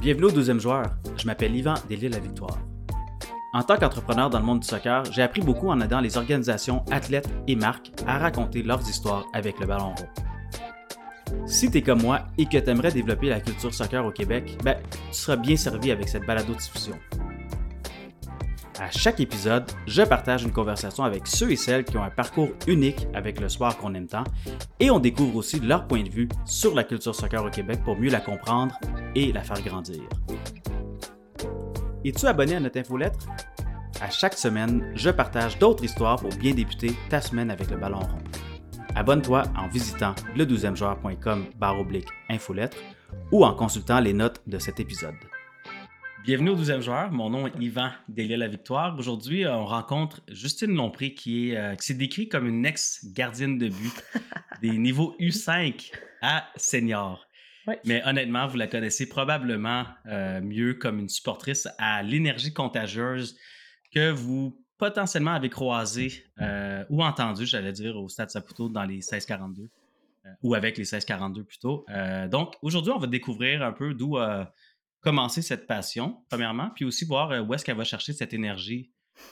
Bienvenue au deuxième joueur. Je m'appelle Yvan Delisle-la-Victoire. En tant qu'entrepreneur dans le monde du soccer, j'ai appris beaucoup en aidant les organisations, athlètes et marques à raconter leurs histoires avec le ballon rond. Si tu es comme moi et que tu aimerais développer la culture soccer au Québec, ben, tu seras bien servi avec cette balado-diffusion. À chaque épisode, je partage une conversation avec ceux et celles qui ont un parcours unique avec le sport qu'on aime tant et on découvre aussi leur point de vue sur la culture soccer au Québec pour mieux la comprendre et la faire grandir. Es-tu abonné à notre infolettre? À chaque semaine, je partage d'autres histoires pour bien débuter ta semaine avec le ballon rond. Abonne-toi en visitant le 12 joueur.com infolettre ou en consultant les notes de cet épisode. Bienvenue au 12e joueur. Mon nom est Yvan Delia-la-Victoire. Aujourd'hui, on rencontre Justine Lompré qui, est, euh, qui s'est décrit comme une ex-gardienne de but des niveaux U5 à senior. Mais honnêtement, vous la connaissez probablement euh, mieux comme une supportrice à l'énergie contagieuse que vous potentiellement avez croisé euh, ou entendu, j'allais dire, au Stade Saputo dans les 1642 ou avec les 1642 plutôt. donc, aujourd'hui, on va découvrir un peu d'où commencer cette passion, premièrement, puis aussi voir euh, où est-ce qu'elle va chercher cette énergie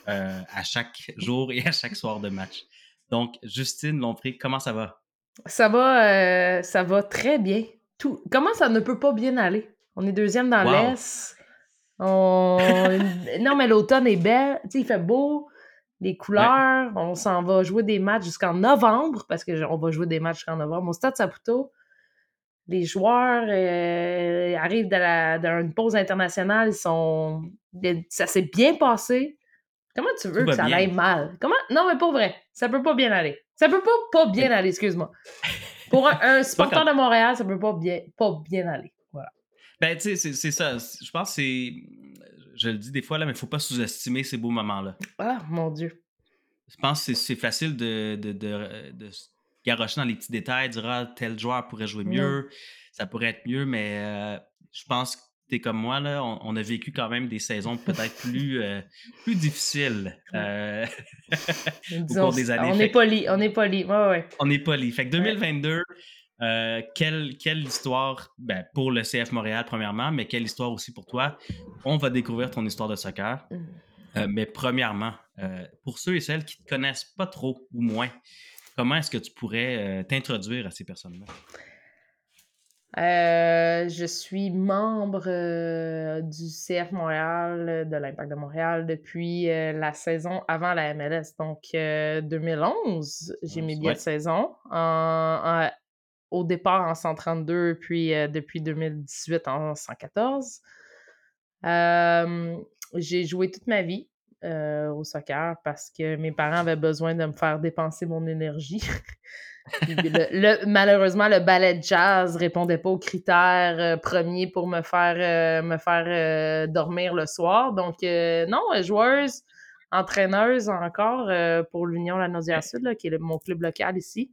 euh, à chaque jour et à chaque soir de match. Donc, Justine Lompré, comment ça va? Ça va, euh, ça va très bien. Tout... Comment ça ne peut pas bien aller? On est deuxième dans l'Est. On... non, mais l'automne est belle. Tu sais, il fait beau. Les couleurs. On s'en va jouer des matchs jusqu'en novembre, parce qu'on va jouer des matchs jusqu'en novembre au Stade Saputo les joueurs euh, arrivent d'une pause internationale, ils sont. Ça s'est bien passé. Comment tu veux que ça aille mal? Comment? Non, mais pas vrai. Ça peut pas bien aller. Ça peut pas, pas bien aller, excuse-moi. Pour un, supporter de Montréal, ça peut pas bien, pas bien aller. Voilà. Ben, tu sais, c'est ça. Je pense que c'est. Je le dis des fois, là, mais il faut pas sous-estimer ces beaux moments-là. Ah, mon Dieu. Je pense que c'est facile de, de, de, de garocher dans les petits détails, dire ah, tel joueur pourrait jouer mieux, ça pourrait être mieux, mais euh, je pense que tu es comme moi, là, on, a vécu quand même des saisons peut-être plus, euh, plus difficiles euh, au cours des années. On est poli, on est poli. Ouais, ouais. On est poli. Fait que 2022, quelle, quelle, histoire ben, pour le CF Montréal, premièrement, mais quelle histoire aussi pour toi? On va découvrir ton histoire de soccer. Mmh. mais premièrement, pour ceux et celles qui ne te connaissent pas trop ou moins, Comment est-ce que tu pourrais euh, t'introduire à ces personnes-là? Euh, je suis membre euh, du CF Montréal, de l'Impact de Montréal, depuis la saison avant la MLS. Donc, 2011, j'ai mes billets de saison. au départ en 132, puis depuis 2018 en 114. j'ai joué toute ma vie euh, au soccer parce que mes parents avaient besoin de me faire dépenser mon énergie. le, malheureusement, le ballet de jazz répondait pas aux critères euh, premiers pour me faire, euh, me faire dormir le soir. Donc, non, joueuse, entraîneuse encore pour l'Union La Naudière Sud, qui est mon club local ici.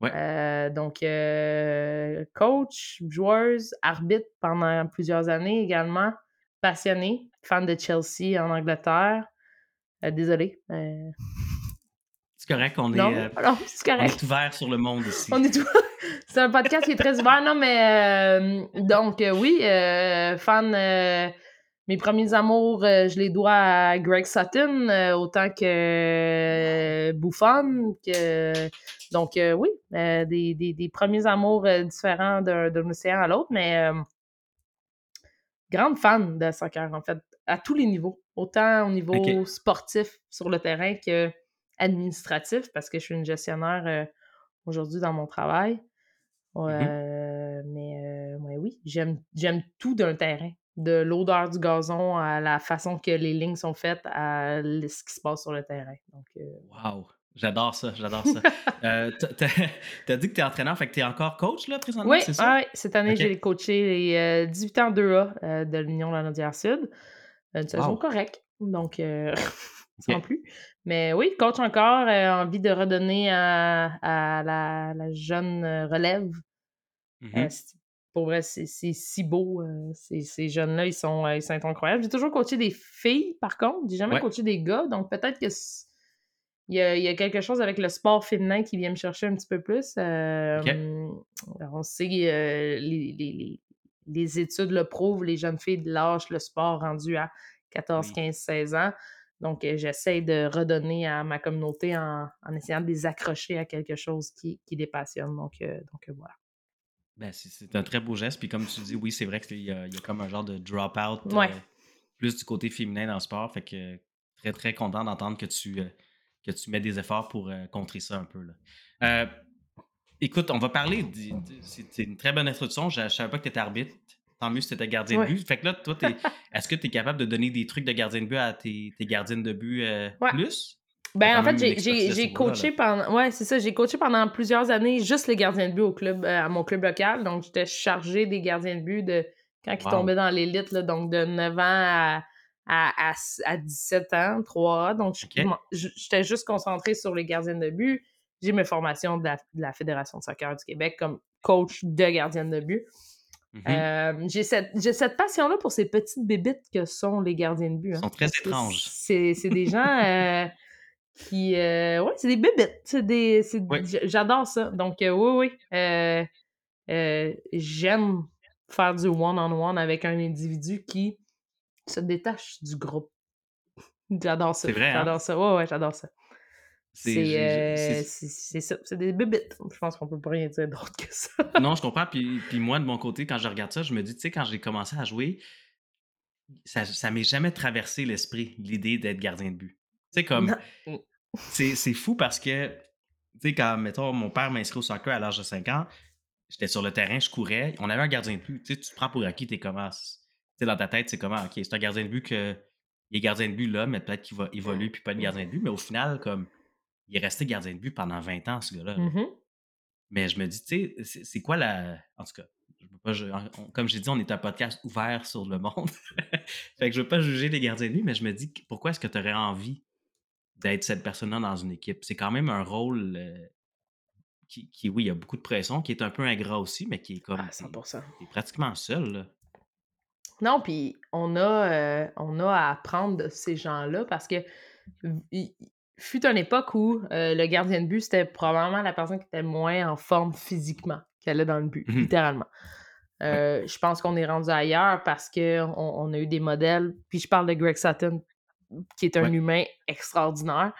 donc, coach, joueuse, arbitre pendant plusieurs années également passionné, fan de Chelsea en Angleterre. Euh, désolé. Euh. C'est correct, on est, euh, est ouvert sur le monde ici. On est C'est un podcast qui est très ouvert, non, mais donc oui, fan. mes premiers amours, je les dois à Greg Sutton, autant que Buffon. Que... Donc oui, des, des, des, premiers amours différents d'un océan à l'autre, mais grande fan de soccer, en fait, à tous les niveaux. Autant au niveau sportif sur le terrain que administratif, parce que je suis une gestionnaire euh, aujourd'hui dans mon travail. Mm-hmm. Euh, mais euh, oui, j'aime tout d'un terrain. De l'odeur du gazon à la façon que les lignes sont faites à ce qui se passe sur le terrain. Donc, wow! J'adore ça, j'adore ça. euh, T'as dit que tu es entraîneur, fait que tu es encore coach là, présentement, oui, c'est ça? Oui, cette année, j'ai coaché les 18 euh, ans 2A euh, de l'Union de la Naudière Sud. Une saison correcte, donc euh, sans plus. Mais oui, coach encore, envie de redonner à, la, jeune relève. Mm-hmm. pour vrai, c'est si beau. ces jeunes-là, ils sont, ils sont incroyables. J'ai toujours coaché des filles, par contre. J'ai jamais coaché des gars, donc peut-être que il y, a, quelque chose avec le sport féminin qui vient me chercher un petit peu plus. on sait euh, les, les études le prouvent, les jeunes filles lâchent le sport rendu à 14, 15, 16 ans. Donc, euh, j'essaie de redonner à ma communauté en, essayant de les accrocher à quelque chose qui, les passionne. Donc, euh, donc voilà. Ben, c'est un très beau geste. Puis comme tu dis, oui, c'est vrai qu'il y, a comme un genre de drop-out plus du côté féminin dans le sport. Fait que très, très content d'entendre que tu, que tu mets des efforts pour contrer ça un peu. Là. Écoute, on va parler. C'est une très bonne introduction. Je ne savais pas que tu étais arbitre. Tant mieux si tu étais gardien de but. Fait que là, toi, est-ce que tu es capable de donner des trucs de gardien de but à tes, tes gardiennes de but euh, plus? Ben, en fait, j'ai coaché pendant. Ouais, c'est ça. J'ai coaché pendant plusieurs années juste les gardiens de but au club, euh, à mon club local. Donc, j'étais chargé des gardiens de but de quand ils tombaient dans l'élite, donc de 9 ans à, à, à, 17 ans, 3 Donc, j'étais juste concentré sur les gardiens de but j'ai mes formations de la, Fédération de soccer du Québec comme coach de gardienne de but. Mm-hmm. Euh, j'ai cette, passion-là pour ces petites bébites que sont les gardiens de but. Ils hein. sont très étranges. C'est des gens euh, qui. Euh, ouais, c'est des bébites. Des, J'adore ça. Donc, oui, oui. J'aime faire du one-on-one avec un individu qui se détache du groupe. J'adore ça. Hein? J'adore ça. Ouais, ouais, j'adore ça. Euh, c'est ça. C'est des bébites. Je pense qu'on peut pas rien dire d'autre que ça. non, je comprends. Puis, puis, moi, de mon côté, quand je regarde ça, je me dis, tu sais, quand j'ai commencé à jouer, ça, ça m'est jamais traversé l'esprit, l'idée d'être gardien de but. Tu sais, comme. Mm. C'est fou parce que, tu sais, quand, mettons, mon père m'inscrit au soccer à l'âge de 5 ans, j'étais sur le terrain, je courais, on avait un gardien de but. Tu sais, tu te prends pour acquis, t'es comment. Tu sais, dans ta tête, c'est comment, OK, c'est un gardien de but que. Il est gardien de but là, mais peut-être qu'il va évoluer puis pas être gardien de but. Mais au final, comme il est resté gardien de but pendant 20 ans, ce gars-là. Mmh Mais je me dis, tu sais, c'est quoi la. En tout cas, comme j'ai dit, on est un podcast ouvert sur le monde. fait que je veux pas juger les gardiens de but, mais je me dis, pourquoi est-ce que tu aurais envie d'être cette personne-là dans une équipe? C'est quand même un rôle euh, qui, oui, il y a beaucoup de pression, qui est un peu ingrat aussi, mais qui est comme. Ah, 100%. Qui est pratiquement seul, là. Non, puis on a, euh, on a à apprendre de ces gens-là parce que fut une époque où euh, le gardien de but, c'était probablement la personne qui était moins en forme physiquement qu'elle est dans le but, mmh littéralement. Euh, je pense qu'on est rendu ailleurs parce qu'on on a eu des modèles. Puis je parle de Greg Sutton, qui est un humain extraordinaire.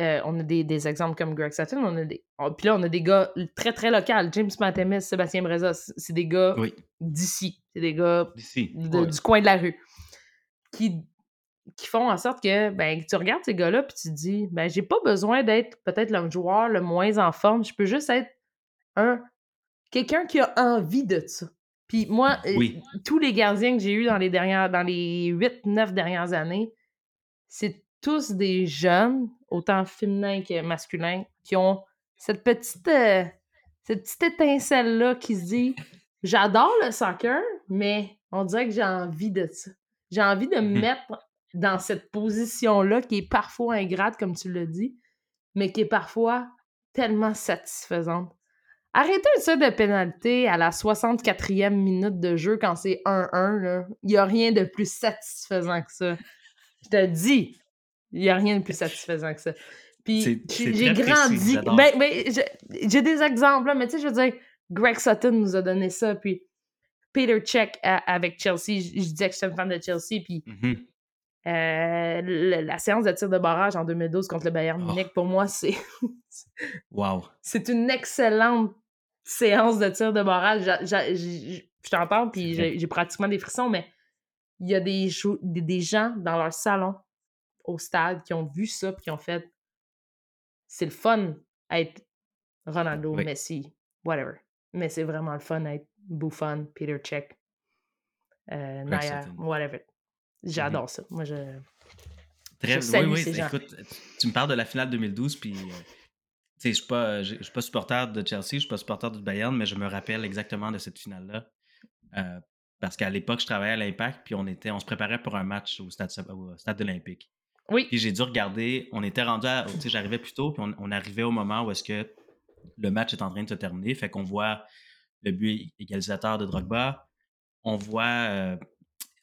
Euh, on a des, exemples comme Greg Sutton. On a des, puis là, on a des gars très, très locaux. James Matemis, Sébastien Breza, c'est des gars d'ici. C'est des gars du coin de la rue qui qui font en sorte que ben, tu regardes ces gars-là puis tu te dis ben j'ai pas besoin d'être peut-être le joueur le moins en forme, je peux juste être un quelqu'un qui a envie de ça. Puis moi, euh, tous les gardiens que j'ai eus dans les dernières dans les 8 9 dernières années, c'est tous des jeunes, autant féminins que masculins, qui ont cette petite euh, cette petite étincelle là qui se dit j'adore le soccer, mais on dirait que j'ai envie de ça. J'ai envie de me mmh mettre dans cette position-là qui est parfois ingrate, comme tu l'as dit, mais qui est parfois tellement satisfaisante. Arrêtez ça de pénalité à la 64e minute de jeu quand c'est 1-1. Il n'y a rien de plus satisfaisant que ça. Je te dis, il n'y a rien de plus satisfaisant que ça. Puis j'ai grandi. Ben, ben, j'ai des exemples, mais tu sais, je veux dire, Greg Sutton nous a donné ça, puis Peter Check avec Chelsea. Je, disais que j'étais une fan de Chelsea, puis mmh euh, la, séance de tir de barrage en 2012 contre le Bayern oh. Munich, pour moi, c'est. wow. C'est une excellente séance de tir de barrage. Je t'entends, puis j'ai pratiquement des frissons, mais il y a des, des, gens dans leur salon au stade qui ont vu ça, puis qui ont fait. C'est le fun être Ronaldo, Messi, whatever. Mais c'est vraiment le fun être Buffon, Peter Cech, euh, Naya, whatever. J'adore ça. Moi, je. Très, oui, oui. Écoute, tu me parles de la finale 2012, puis. Euh, je ne suis, pas, supporter de Chelsea, je ne suis pas supporter du Bayern, mais je me rappelle exactement de cette finale-là. Euh, parce qu'à l'époque, je travaillais à l'Impact, puis on, était, on se préparait pour un match au stade, au stade olympique. Oui. Puis j'ai dû regarder, on était rendu à. J'arrivais plus tôt, puis on, arrivait au moment où est-ce que le match est en train de se terminer. Fait qu'on voit le but égalisateur de Drogba. On voit euh,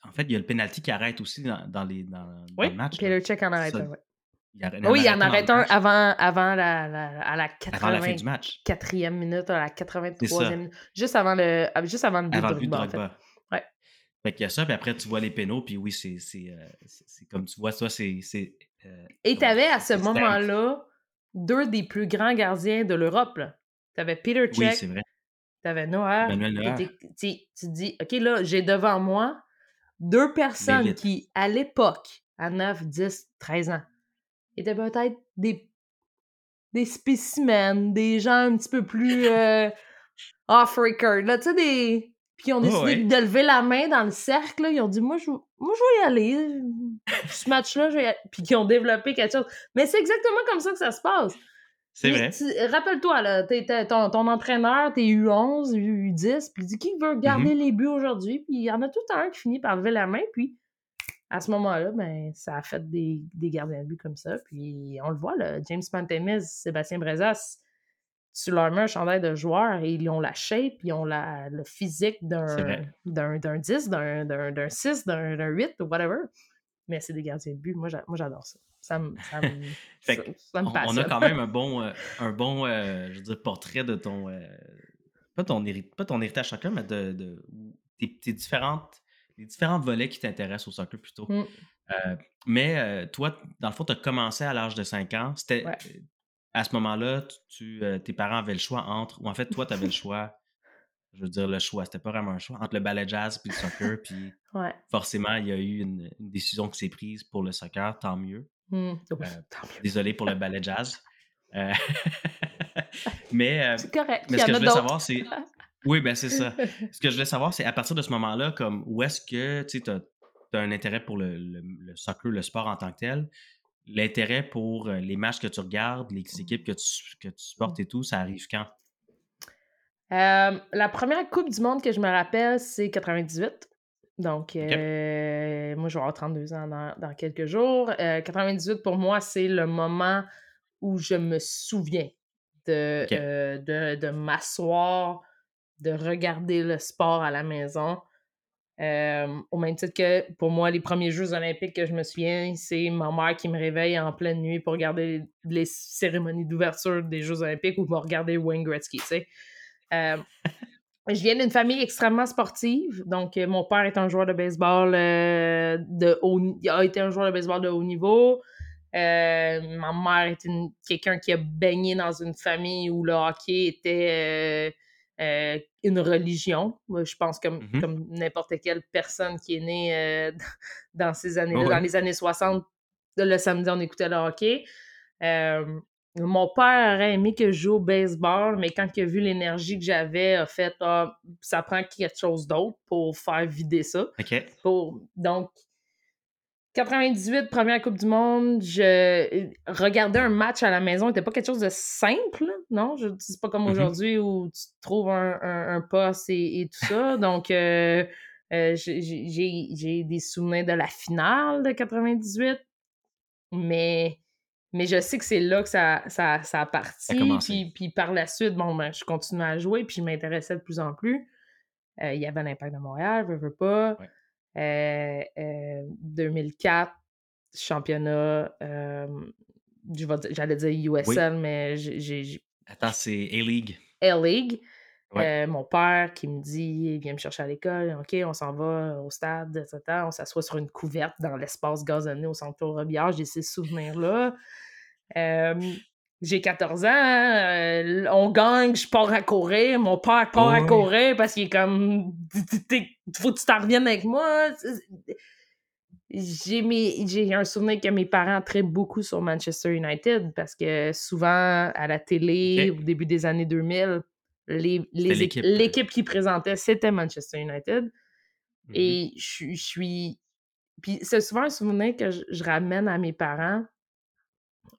en fait, il y a le penalty qui arrête aussi dans, les, dans, oui, le match. Puis le check en arrêt, oui. oui, il en arrête un avant, avant la, la, à la 80, avant la fin du match. quatrième minute, à la 83e minute. Juste avant le, juste avant le but avant de Drogba, en fait. Ouais. Fait qu'il y a ça, puis après, tu vois les pénaux, puis oui, c'est euh, comme tu vois, ça, c'est. euh, Et tu avais à ce moment-là deux des plus grands gardiens de l'Europe. Tu avais Peter Oui, Cech, c'est vrai. tu avais Neuer. était- tu tu te dis, OK, là, j'ai devant moi deux personnes qui, à l'époque, à 9, 10, 13 ans, étaient peut-être des, des spécimens, des gens un petit peu plus euh, off-record, là, tu sais, des... Puis ils ont Oh, décidé ouais. de lever la main dans le cercle, là, ils ont dit, moi, je, moi, je vais y aller, ce match-là, je vais y aller. Puis qu'ils ont développé quelque chose. Mais c'est exactement comme ça que ça se passe. C'est vrai. Rappelle-toi, là, ton, ton entraîneur, t'es U11, U10, puis il dit qui veut garder Mm-hmm. les buts aujourd'hui, puis il y en a tout un qui finit par lever la main, puis à ce moment-là, ben, ça a fait des, des gardiens de but comme ça, puis on le voit, là, James Pantemis, Sébastien Brezas, tu leur mets un chandail de joueur et ils ont la shape, ils ont la, le physique d'un vrai. d'un d'un 10, d'un d'un- d'un 6, d'un d'un 8, ou whatever. Mais c'est des gardiens de but. Moi, j'adore ça. Ça me, ça me, Fait ça, que ça me On, a quand même un bon, euh, un bon euh, je veux dire, portrait de ton. euh, pas, ton pas ton héritage soccer, mais de, de tes, tes différentes, les différents volets qui t'intéressent au soccer plutôt. Mm. Euh, mais toi, dans le fond, tu as commencé à l'âge de 5 ans. C'était. Ouais. À ce moment-là, tu, tu, tes parents avaient le choix entre. Ou en fait, toi, tu avais le choix. Je veux dire, le choix. C'était pas vraiment un choix. Entre le ballet jazz puis le soccer. Puis Ouais. forcément, il y a eu une, une décision qui s'est prise pour le soccer. Tant mieux. Mm. Oui, Euh. Désolé pour le ballet jazz. Euh, mais, euh, C'est correct. mais ce que je voulais savoir, c'est. Oui, ben c'est ça. Ce que je voulais savoir, c'est à partir de ce moment-là, comme où est-ce que tu as, un intérêt pour le, le- le soccer, le sport en tant que tel, l'intérêt pour les matchs que tu regardes, les équipes que tu, que tu supportes et tout, ça arrive quand? Euh, la première Coupe du Monde que je me rappelle, c'est 98. Donc, euh, moi, je vais avoir 32 ans dans, dans quelques jours. Euh, 98, pour moi, c'est le moment où je me souviens de, euh, de, de m'asseoir, de regarder le sport à la maison. Euh, au même titre que pour moi, les premiers Jeux olympiques que je me souviens, c'est ma mère qui me réveille en pleine nuit pour regarder les cérémonies d'ouverture des Jeux olympiques ou pour regarder Wayne Gretzky, tu sais. Je viens d'une famille extrêmement sportive. Donc, euh, mon père est un joueur de baseball euh, de haut a été un joueur de baseball de haut niveau. Euh, ma mère est une- quelqu'un qui a baigné dans une famille où le hockey était euh, une religion. Je pense comme, Mhm. comme n'importe quelle personne qui est née dans ces années-là, ouais. dans les années 60, le samedi, on écoutait le hockey. Euh, mon père aurait aimé que je joue au baseball, mais quand il a vu l'énergie que j'avais, a fait Ah, ça prend quelque chose d'autre pour faire vider ça. OK. Pour... Donc, 98, première Coupe du Monde, je regarder un match à la maison n'était pas quelque chose de simple, non? Je c'est pas comme Mhm. aujourd'hui où tu trouves un, un- un poste et, et tout ça. Donc, euh, euh, j'ai des souvenirs de la finale de 98, mais, mais je sais que c'est là que ça, ça, ça a parti. puis, puis par la suite, bon, ben, je continuais à jouer, puis je m'intéressais de plus en plus. Euh, il y avait l'impact de Montréal, veux, veux pas. Ouais. Euh, euh, 2004, championnat, euh, je vais dire- j'allais dire USL, mais j'ai- Attends, c'est A-League. A-League. Ouais. Euh, mon père qui me dit, viens me chercher à l'école, OK, on s'en va au stade, etc. On s'assoit sur une couverte dans l'espace gazonné au centre Robillard. J'ai ces souvenirs-là. Euh, j'ai 14 ans, euh, on gagne, je pars à courir, mon père part à courir parce qu'il est comme, faut que tu t'en reviennes avec moi. J'ai mes- j'ai un souvenir que mes parents traient beaucoup sur Manchester United parce que souvent à la télé, au début des années 2000, les- les C'était équ- l'équipe. qui présentait, c'était Manchester United. Mhm. Et je suis- je suis. Puis c'est souvent un souvenir que je, je ramène à mes parents.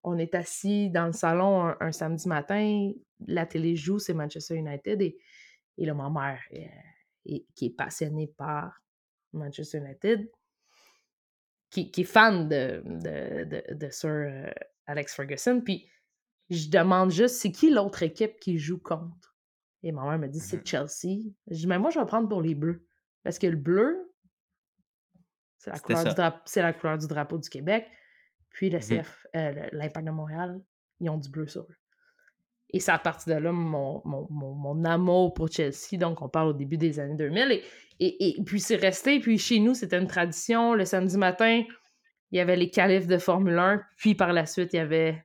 On est assis dans le salon un, un samedi matin, la télé joue, c'est Manchester United. Et, et là, ma mère, euh, qui est passionnée par Manchester United, qui, qui est fan de, de, de, de Sir euh, Alex Ferguson. Puis je demande juste, c'est qui l'autre équipe qui joue contre? Et ma mère me dit, c'est Chelsea. Je dis, mais moi, je vais prendre pour les bleus. Parce que le bleu, c'est la, couleur du ça. drap- c'est la couleur du drapeau du Québec. Puis le Mmh CF, euh, l'Impact de Montréal, ils ont du bleu sur eux. Et c'est à partir de là mon, mon, mon, amour pour Chelsea. Donc, on parle au début des années 2000. Et, et, et puis, c'est resté. Puis, chez nous, c'était une tradition. Le samedi matin, il y avait les qualifs de Formule 1. Puis, par la suite, il y avait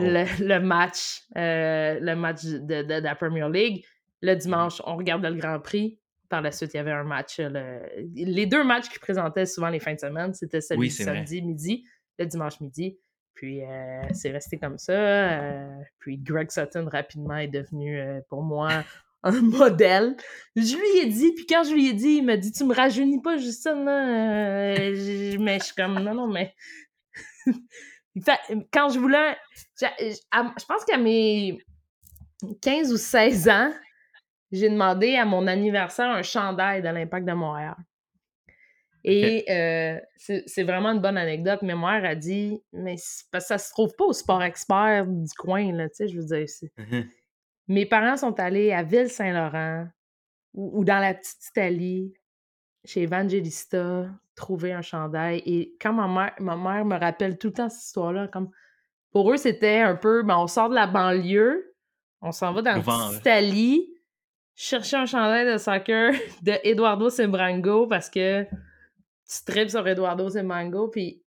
le, match, euh, le match de, de, la Premier League. Le mmh dimanche, on regardait le Grand Prix. Par la suite, il y avait un match. Les deux matchs qui présentaient souvent les fins de semaine, c'était celui du samedi midi, le dimanche midi. Puis euh, c'est resté comme ça. Euh, puis Greg Sutton rapidement est devenu euh, pour moi un modèle. Je lui ai dit, puis quand je lui ai dit, il m'a dit Tu me rajeunis pas, Justin. mais je suis comme Non, non, mais. Quand je voulais. Je pense qu'à mes 15 ou 16 ans, j'ai demandé à mon anniversaire un chandail de l'Impact de Montréal. Et euh, c'est vraiment une bonne anecdote. Mais ma mère a dit, mais parce que ça se trouve pas au sport expert du coin, là, tu sais, je veux dire. Mmh Mes parents sont allés à Ville-Saint-Laurent ou, dans la petite Italie, chez Evangelista, trouver un chandail. Et quand ma mère, ma mère me rappelle tout le temps cette histoire-là, comme pour eux, c'était un peu, ben, on sort de la banlieue, on s'en va dans la petite Italie, chercher un chandail de soccer de Eduardo Sembrango parce que tu tripes sur Eduardo Mango, puis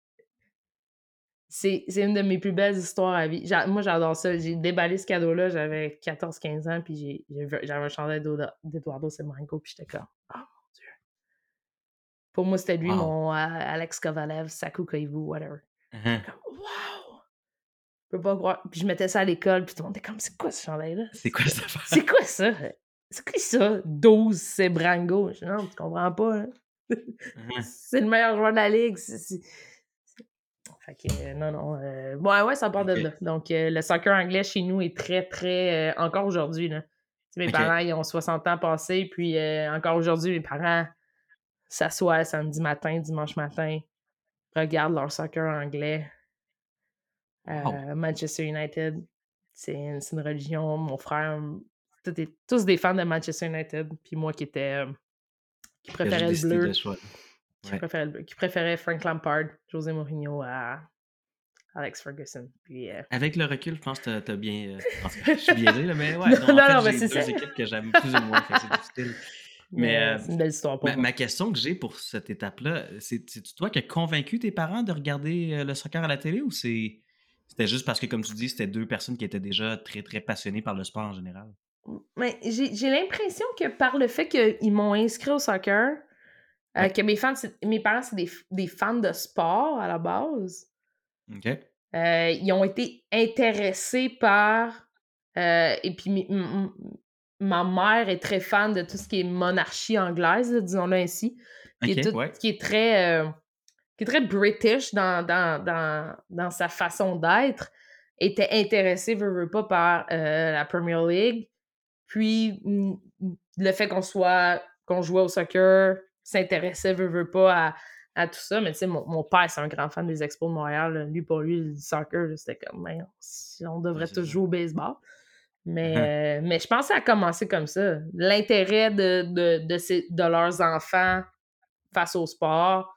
c'est une de mes plus belles histoires à vie. Moi, j'adore ça. J'ai déballé ce cadeau-là, j'avais 14-15 ans, puis j'avais un chandail d'Eduardo Mango, puis j'étais comme. Pour moi, c'était lui, mon euh, Alex Kovalev, Saku Koivu, whatever. Uh-huh. Comme, wow! Je peux pas croire. Puis je mettais ça à l'école, puis tout le monde était comme, c'est quoi ce chandail-là? C'est quoi ça? C'est quoi ça? C'est quoi ça? 12, c'est Brango. Non, tu comprends pas. Hein? Mmh c'est le meilleur joueur de la ligue. Fait que, euh, non, non. Euh, ouais, ouais, ça part de là. Donc, euh, le soccer anglais chez nous est très, très. encore aujourd'hui, là. mes parents, ils ont 60 ans passés, puis encore aujourd'hui, mes parents s'assoient samedi matin, dimanche matin, regardent leur soccer anglais. Manchester United, c'est une, une, religion. Mon frère, tous des fans de Manchester United, puis moi qui étais qui préférait le bleu. Qui, préférait le bleu. qui préférait Frank Lampard, José Mourinho à Alex Ferguson. Puis, euh Avec le recul, je pense que tu as bien. Euh, je suis biaisé, là, mais ouais. Non, non, en fait, j'ai deux équipes que j'aime plus ou moins. C'est difficile. Mais, euh, c'est une belle histoire pour ma, ma question que j'ai pour cette étape-là, c'est toi qui as convaincu tes parents de regarder le soccer à la télé ou c'est c'était juste parce que, comme tu dis, c'était deux personnes qui étaient déjà très, très passionnées par le sport en général? Mais j'ai l'impression que par le fait qu'ils m'ont inscrit au soccer, euh, que mes, fans, mes parents, c'est des, des, fans de sport à la base. Euh, ils ont été intéressés par. Euh, et puis, ma mère est très fan de tout ce qui est monarchie anglaise, disons-le ainsi. Qui, est qui, est très, qui est très british dans, dans, dans, dans sa façon d'être. Était intéressée, veux, veux pas, par la Premier League. Puis le fait qu'on soit, qu'on jouait au soccer, s'intéressait, veut, veut pas à, tout ça. Mais tu sais, mon, père, c'est un grand fan des Expos de Montréal. Lui, pour lui, le soccer, c'était comme, mais on, devrait tous jouer au baseball. Mais, uh-huh. euh, mais je pense que ça a commencé comme ça. L'intérêt de, de, de, leurs enfants face au sport,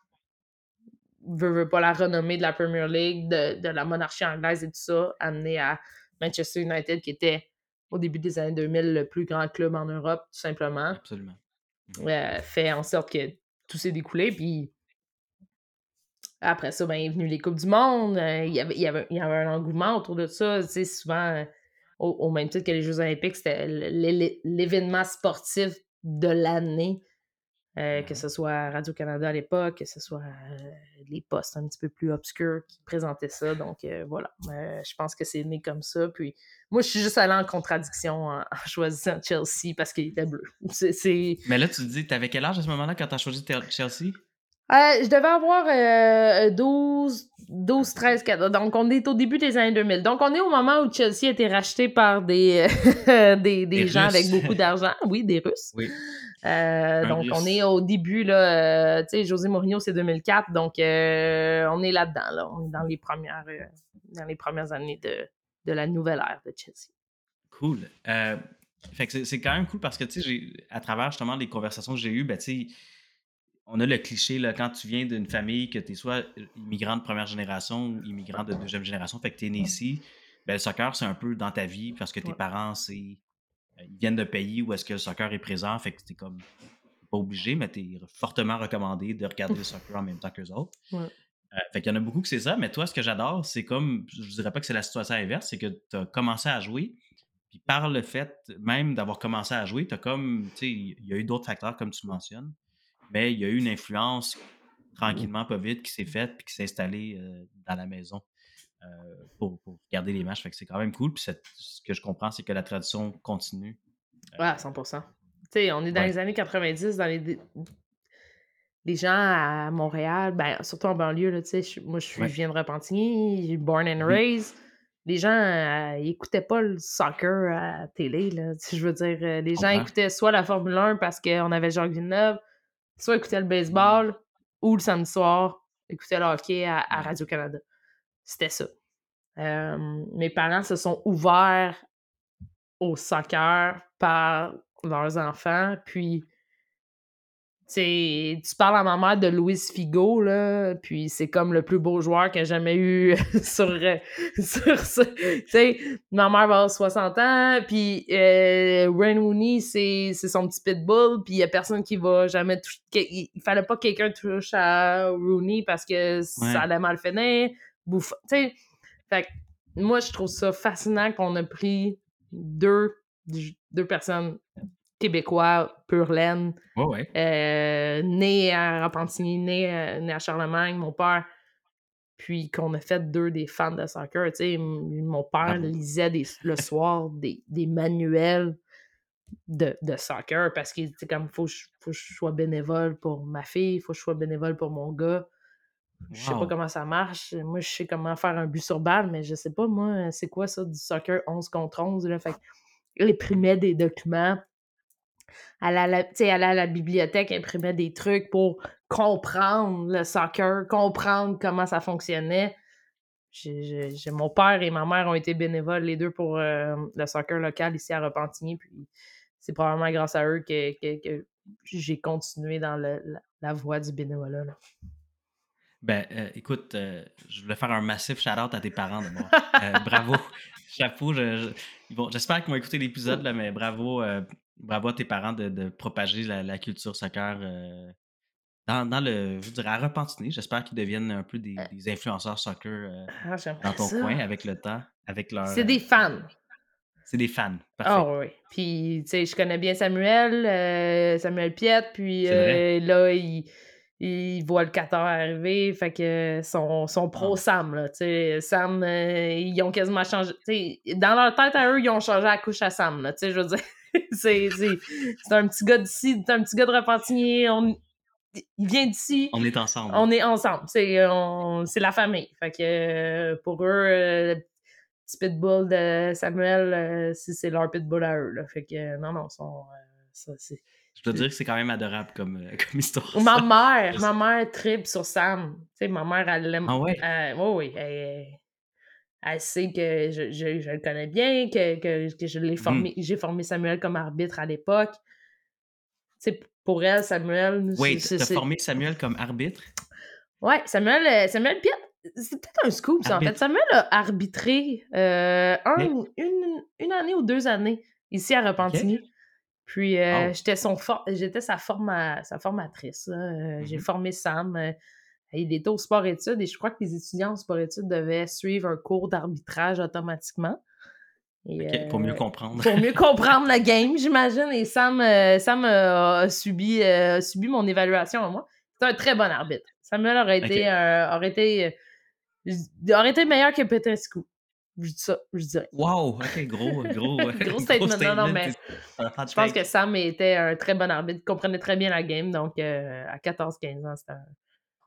veut, veut pas la renommée de la Premier League, de, de la monarchie anglaise et tout ça, amené à Manchester United qui était au début des années 2000 le plus grand club en Europe, tout simplement. Absolument. Mmh. fait en sorte que tout s'est découlé. Puis après ça, ben, est venu les Coupes du Monde. Euh, il, y avait, il, y avait, y avait un engouement autour de ça. Tu sais, souvent, euh, au, même titre que les Jeux Olympiques, c'était l'événement sportif de l'année. Euh, que ce soit Radio-Canada à l'époque, que ce soit les postes un petit peu plus obscurs qui présentaient ça. Donc voilà, je pense que c'est né comme ça. Puis moi, je suis juste allée en contradiction en, choisissant Chelsea parce qu'il était bleu. Mais là, tu te dis, t'avais quel âge à ce moment-là quand t'as choisi Chelsea? Je devais avoir 12, 12, 13, 14. Donc, on est au début des années 2000. Donc, on est au moment où Chelsea a été racheté par des, des, gens avec beaucoup d'argent. Oui, des Russes. Oui. Euh, donc, on est au début, là, euh, tu sais, José Mourinho, c'est 2004, donc euh, on est là-dedans, là. On est dans les premières, dans les premières années de, de, la nouvelle ère de Chelsea. Cool. fait que c'est quand même cool parce que, tu sais, à travers justement les conversations que j'ai eues, ben, tu sais, on a le cliché, là, quand tu viens d'une famille, que tu es soit immigrant de première génération ou immigrant de deuxième génération, fait que tu es né ici, ben, le soccer, c'est un peu dans ta vie parce que tes parents, c'est euh, ils viennent de pays où est-ce que le soccer est présent, fait que t'es comme pas obligé, mais t'es fortement recommandé de regarder le soccer en même temps qu'eux autres. Ouais. Euh, fait qu'il y en a beaucoup que c'est ça, mais toi, ce que j'adore, c'est comme, je dirais pas que c'est la situation inverse, c'est que tu as commencé à jouer, puis par le fait même d'avoir commencé à jouer, tu as comme, tu sais, il y a eu d'autres facteurs comme tu mentionnes, mais il y a eu une influence tranquillement, pas vite, qui s'est faite puis qui s'est installée euh, dans la maison. pour, pour, regarder les matchs. Fait que c'est quand même cool. Puis ce que je comprends, c'est que la tradition continue. Ouais, à 100 Tu sais, on est dans les années 90, dans les, les gens à Montréal, ben, surtout en banlieue, là, moi, je, suis, je viens de Repentigny, born and raised. Les gens n'écoutaient euh, écoutaient pas le soccer à la télé, là. Je veux dire, euh, les gens écoutaient soit la Formule 1 parce qu'on avait Jacques Villeneuve, soit écoutaient le baseball, ou le samedi soir, écoutaient le hockey à, Radio-Canada. C'était ça. Euh, mes parents se sont ouverts au soccer par leurs enfants, puis tu parles à ma mère de Louis Figo, là, puis c'est comme le plus beau joueur qu'elle a jamais eu sur, euh, sur ça. ma mère va avoir 60 ans, puis euh, Wayne Rooney, c'est son petit pitbull, puis il y a personne qui va jamais toucher... Il, fallait pas que quelqu'un touche à Rooney parce que ça allait mal finir. Bouffe... Tu fait moi, je trouve ça fascinant qu'on a pris deux, deux personnes québécois, pur laine, euh, né à Repentigny, né, euh, né, à Charlemagne, mon père, puis qu'on a fait deux des fans de soccer. Tu mon père lisait le soir des, manuels de, soccer parce qu'il était comme, faut, faut que je sois bénévole pour ma fille, il faut que je sois bénévole pour mon gars. Je sais pas comment ça marche. Moi, je sais comment faire un but sur balle, mais je sais pas, moi, c'est quoi ça du soccer 11 contre 11? Là? Fait il imprimait des documents. Elle allait, à la bibliothèque, imprimait des trucs pour comprendre le soccer, comprendre comment ça fonctionnait. Mon père et ma mère ont été bénévoles, les deux, pour euh, le soccer local ici à Repentigny. Puis c'est probablement grâce à eux que, j'ai continué dans la, voie du bénévolat. Ben, euh, écoute, euh, je voulais faire un massif shout-out à tes parents de moi. Bravo. Chapeau. j'espère qu'ils vont écouter l'épisode, mais bravo, bravo à tes parents de, propager la, culture soccer dans, le, je dirais, à Repentigny. J'espère qu'ils deviennent un peu des, influenceurs soccer ah, dans ton coin avec le temps. avec leur, C'est des fans. C'est des fans. Ah oui. Puis, tu sais, je connais bien Samuel, Samuel Piette, puis là, il ils voient le Qatar arriver, fait que son, son pro ah. Sam, là, tu sais, Sam, euh, ils ont quasiment changé, tu sais, dans leur tête à eux, ils ont changé la couche à Sam, là, tu sais, je veux dire, c'est, un petit gars d'ici, c'est un petit gars de Repentigny, on, il vient d'ici. On est ensemble. On est ensemble, c'est, la famille, fait que euh, pour eux, euh, le petit pitbull de Samuel, c'est leur pitbull à eux, là, fait que non, non, sont, ça, c'est je dois dire que c'est quand même adorable comme, euh, comme histoire. Ma mère, ma mère tripe sur Sam. Tu sais, ma mère, elle l'aime. Ah ouais? Euh, oui, oui. Elle, sait que je, je, je, le connais bien, que, que, que je l'ai mmh. formé. J'ai formé Samuel comme arbitre à l'époque. Pour elle, Samuel. Oui, tu as formé Samuel comme arbitre? Ouais, Samuel, euh, Samuel c'est peut-être un scoop, ça, en fait. Samuel a arbitré un, une, une, année ou deux années ici à Repentigny. Puis euh, j'étais son j'étais sa, forma sa formatrice. Euh, j'ai mmh formé Sam. Euh, il était au sport-études et je crois que les étudiants au sport-études devaient suivre un cours d'arbitrage automatiquement. pour mieux comprendre. pour mieux comprendre le game, j'imagine. Et Sam, Sam a, subi, subi mon évaluation à moi. C'est un très bon arbitre. Samuel aurait été, aurait été, aurait été meilleur que Petrescu. Je dis ça, je dirais. Wow! OK, gros, gros. gros statement. Non, non, mais je pense que Sam était un très bon arbitre, comprenait très bien la game. Donc, euh, à 14-15 ans, c'était un...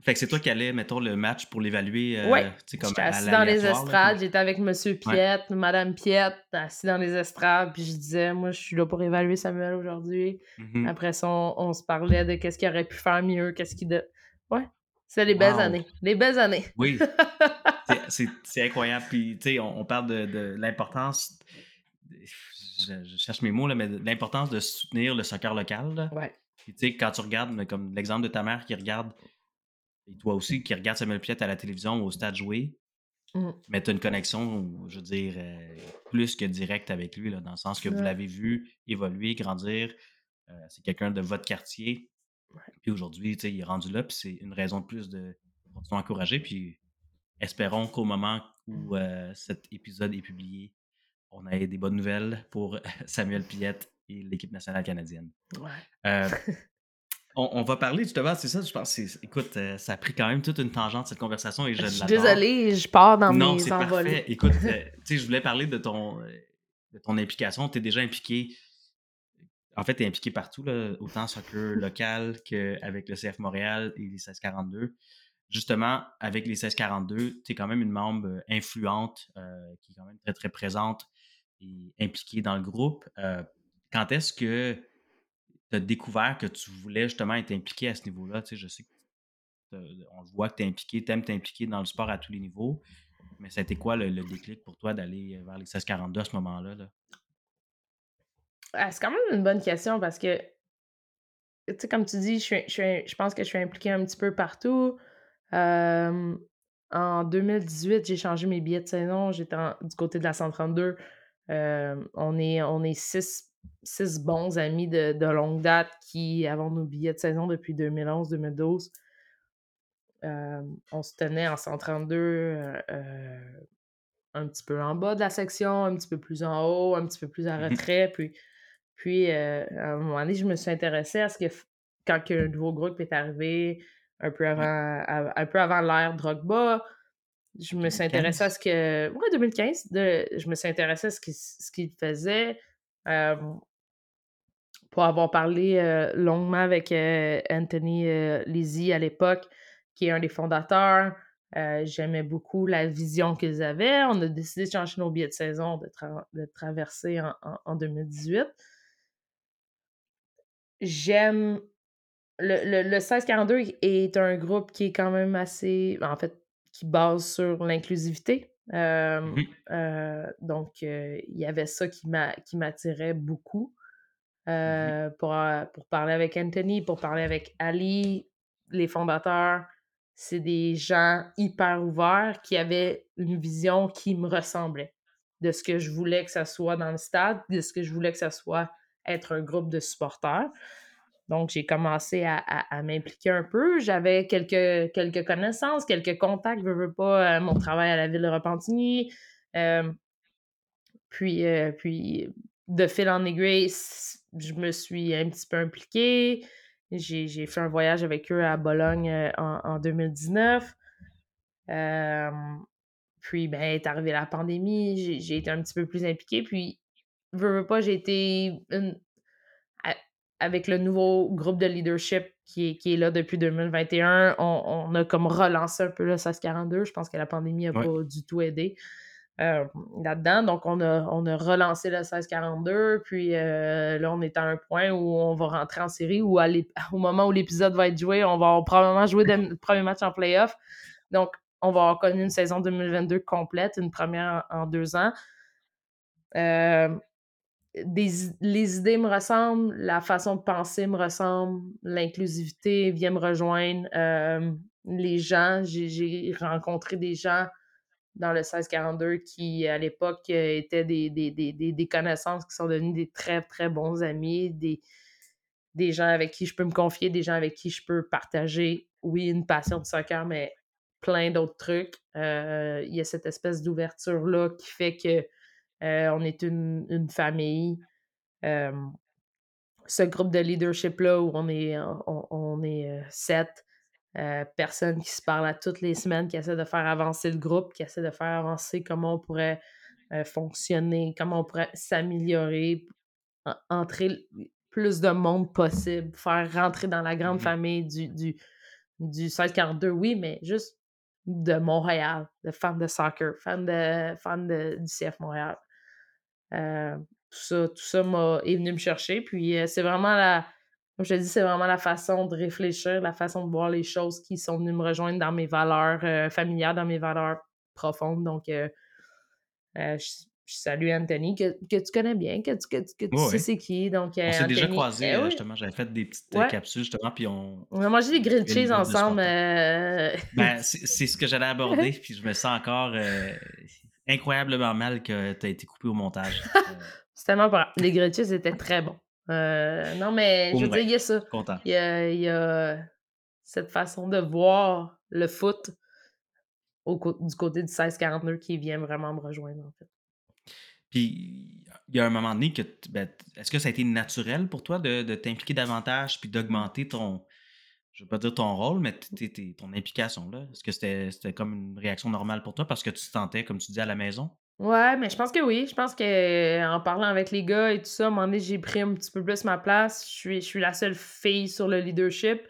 Fait que c'est toi qui allais, mettons, le match pour l'évaluer. Euh, oui. J'étais assis dans les estrades. J'étais avec M. Piette, Mme Piette, assis dans les estrades. Puis je disais, moi, je suis là pour évaluer Samuel aujourd'hui. Mm-hmm. Après ça, on, se parlait de qu'est-ce qu'il aurait pu faire mieux, qu'est-ce qu'il. De... Ouais. C'est les belles années. Les belles années. Oui. c'est incroyable. Puis, tu sais, on, parle de, l'importance, je, cherche mes mots, là, mais l'importance de soutenir le soccer local. Ouais. Puis tu sais, quand tu regardes, comme l'exemple de ta mère qui regarde, et toi aussi, qui regarde Samuel Piette à la télévision au stade joué, mmh. mais tu as une connexion, je veux dire, euh, plus que directe avec lui, là, dans le sens que vous l'avez vu évoluer, grandir. Euh, c'est quelqu'un de votre quartier. Puis aujourd'hui, il est rendu là, puis c'est une raison de plus de continuer à encourager. Puis espérons qu'au moment où euh, cet épisode est publié, on ait des bonnes nouvelles pour Samuel Piette et l'équipe nationale canadienne. Ouais. Euh, on, va parler justement, c'est ça, je pense. Écoute, euh, ça a pris quand même toute une tangente cette conversation et je, je suis désolée, je pars dans non, mes envolées. Parfait. Écoute, tu sais, je voulais parler de ton, de ton implication. Tu es déjà impliqué. En fait, tu es impliqué partout, là, autant soccer local qu'avec le CF Montréal et les 1642 justement, avec les 1642, tu es quand même une membre euh, influente euh, qui est quand même très, très présente et impliquée dans le groupe. Euh, quand est-ce que tu as découvert que tu voulais justement être impliqué à ce niveau-là? Tu sais, je sais qu'on voit que tu es impliqué, tu aimes t'impliquer dans le sport à tous les niveaux, mais été quoi le, déclic pour toi d'aller vers les 1642 à ce moment-là? Là? Ah, c'est quand même une bonne question parce que, tu sais, comme tu dis, je, je pense que je suis impliquée un petit peu partout en 2018, j'ai changé mes billets de saison. J'étais du côté de la 132. on est, on est six, bons amis de, longue date qui avons nos billets de saison depuis 2011-2012. on se tenait en 132 un petit peu en bas de la section, un petit peu plus en haut, un petit peu plus en mmh retrait. Puis, puis à un moment donné, je me suis intéressée à ce que quand un nouveau groupe est arrivé, un peu avant, un peu avant l'ère Drogba. Je me suis intéressée à ce que. Ouais, 2015. je me suis intéressée à ce qu'il faisait. Pour avoir parlé longuement avec Anthony Lizzie à l'époque, qui est un des fondateurs. J'aimais beaucoup la vision qu'ils avaient. On a décidé de changer nos billets de saison, de, de traverser en, en 2018. J'aime le, le, le 1642 est un groupe qui est quand même assez. En fait, qui base sur l'inclusivité. Mmh donc, il y avait ça qui m'attirait beaucoup. Mmh pour, pour parler avec Anthony, pour parler avec Ali, les fondateurs, c'est des gens hyper ouverts qui avaient une vision qui me ressemblait de ce que je voulais que ça soit dans le stade, de ce que je voulais que ça soit être un groupe de supporters. Donc, j'ai commencé à, m'impliquer un peu. J'avais quelques, connaissances, quelques contacts, je veux pas, euh, mon travail à la ville de Repentigny. Euh, puis, euh, puis, de fil en aiguille, je me suis un petit peu impliquée. J'ai fait un voyage avec eux à Bologne en, 2019. puis, ben, est arrivée la pandémie, j'ai été un petit peu plus impliquée. Puis, je veux pas, j'ai été une, avec le nouveau groupe de leadership qui est, qui est là depuis 2021, on, a comme relancé un peu le 1642. Je pense que la pandémie n'a pas du tout aidé euh, là-dedans. Donc, on a, on a relancé le 1642. Puis euh, là, on est à un point où on va rentrer en série ou au moment où l'épisode va être joué, on va probablement jouer le premier match en playoff. Donc, on va avoir connu une saison 2022 complète, une première en, en deux ans. Euh, les idées me ressemblent, la façon de penser me ressemble, l'inclusivité vient me rejoindre. les gens, j'ai rencontré des gens dans le 1642 qui, à l'époque, étaient des, des, connaissances qui sont devenues des très, très bons amis, des, des gens avec qui je peux me confier, des gens avec qui je peux partager, oui, une passion de soccer, mais plein d'autres trucs. Il y a cette espèce d'ouverture-là qui fait que euh, on est une, famille. ce groupe de leadership-là où on est, on, est euh, sept euh, personnes qui se parlent à toutes les semaines, qui essaient de faire avancer le groupe, qui essaient de faire avancer comment on pourrait fonctionner, comment on pourrait s'améliorer, entrer plus de monde possible, faire rentrer dans la grande mmh famille du, du, du 1642, oui, mais juste de Montréal, de fans de soccer, fans, de, fans de, du CF Montréal. Euh, tout ça, tout ça m'a, est venu me chercher. Puis euh, c'est vraiment la, comme je te dis, c'est vraiment la façon de réfléchir, la façon de voir les choses qui sont venues me rejoindre dans mes valeurs euh, familiales, dans mes valeurs profondes. Donc, je, je salue Anthony, que, que tu connais bien, que tu, que, que tu sais c'est qui. Donc, on s'est déjà croisés, eh justement. J'avais fait des petites capsules, justement, puis on... On a mangé des grilled cheese ensemble. ben, c'est ce que j'allais aborder, puis je me sens encore incroyablement mal que tu as été coupé au montage. c'est tellement pas Les cheese étaient très bons. non, mais je veux dire, il y a ça. Il y a, il y a cette façon de voir le foot au, du côté du 16-42 qui vient vraiment me rejoindre, en fait. Puis, il y a un moment donné que, ben, est-ce que ça a été naturel pour toi de, t'impliquer davantage puis d'augmenter ton, je veux pas dire ton rôle, mais ton implication là? Est-ce que c'était comme une réaction normale pour toi parce que tu te sentais, comme tu dis, à la maison? Ouais, mais je pense que oui. Je pense que en parlant avec les gars et tout ça, à un moment donné, j'ai pris un petit peu plus ma place. Je suis, je suis la seule fille sur le leadership.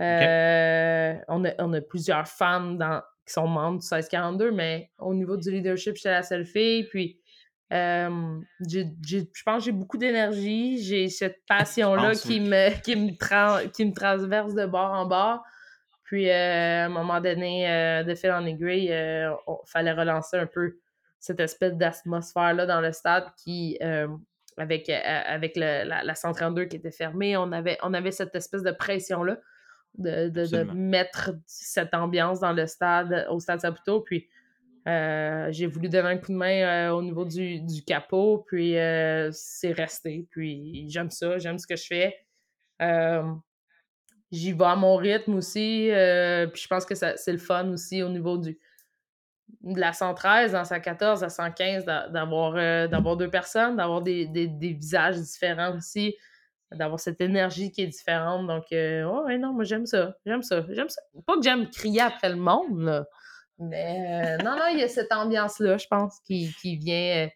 Euh, on, a, on, a, plusieurs femmes dans, qui sont membres du 1642, mais au niveau du leadership, j'étais la seule fille. Puis je pense que j'ai beaucoup d'énergie. J'ai cette passion-là qui, me, qui, me qui me transverse de bord en bord. Puis, euh, à un moment donné, euh, de fil en aiguille, il euh, fallait relancer un peu cette espèce d'atmosphère-là dans le stade qui, avec, avec la, la, 132 qui était fermée, on avait, on avait cette espèce de pression-là de, de, mettre cette ambiance dans le stade, au stade Saputo. Puis, euh, j'ai voulu donner un coup de main euh, au niveau du, capot, puis euh, c'est resté. Puis j'aime ça, j'aime ce que je fais. J'y vais à mon rythme aussi. puis je pense que c'est le fun aussi au niveau du, de la 113, dans sa 14 à 115, d'avoir deux personnes, d'avoir des, visages différents aussi, d'avoir cette énergie qui est différente. Donc, ouais, non, moi j'aime ça. J'aime ça. J'aime ça. Pas que j'aime crier après le monde, là. Mais euh, non, non, il y a cette ambiance-là, je pense, qui, qui vient euh,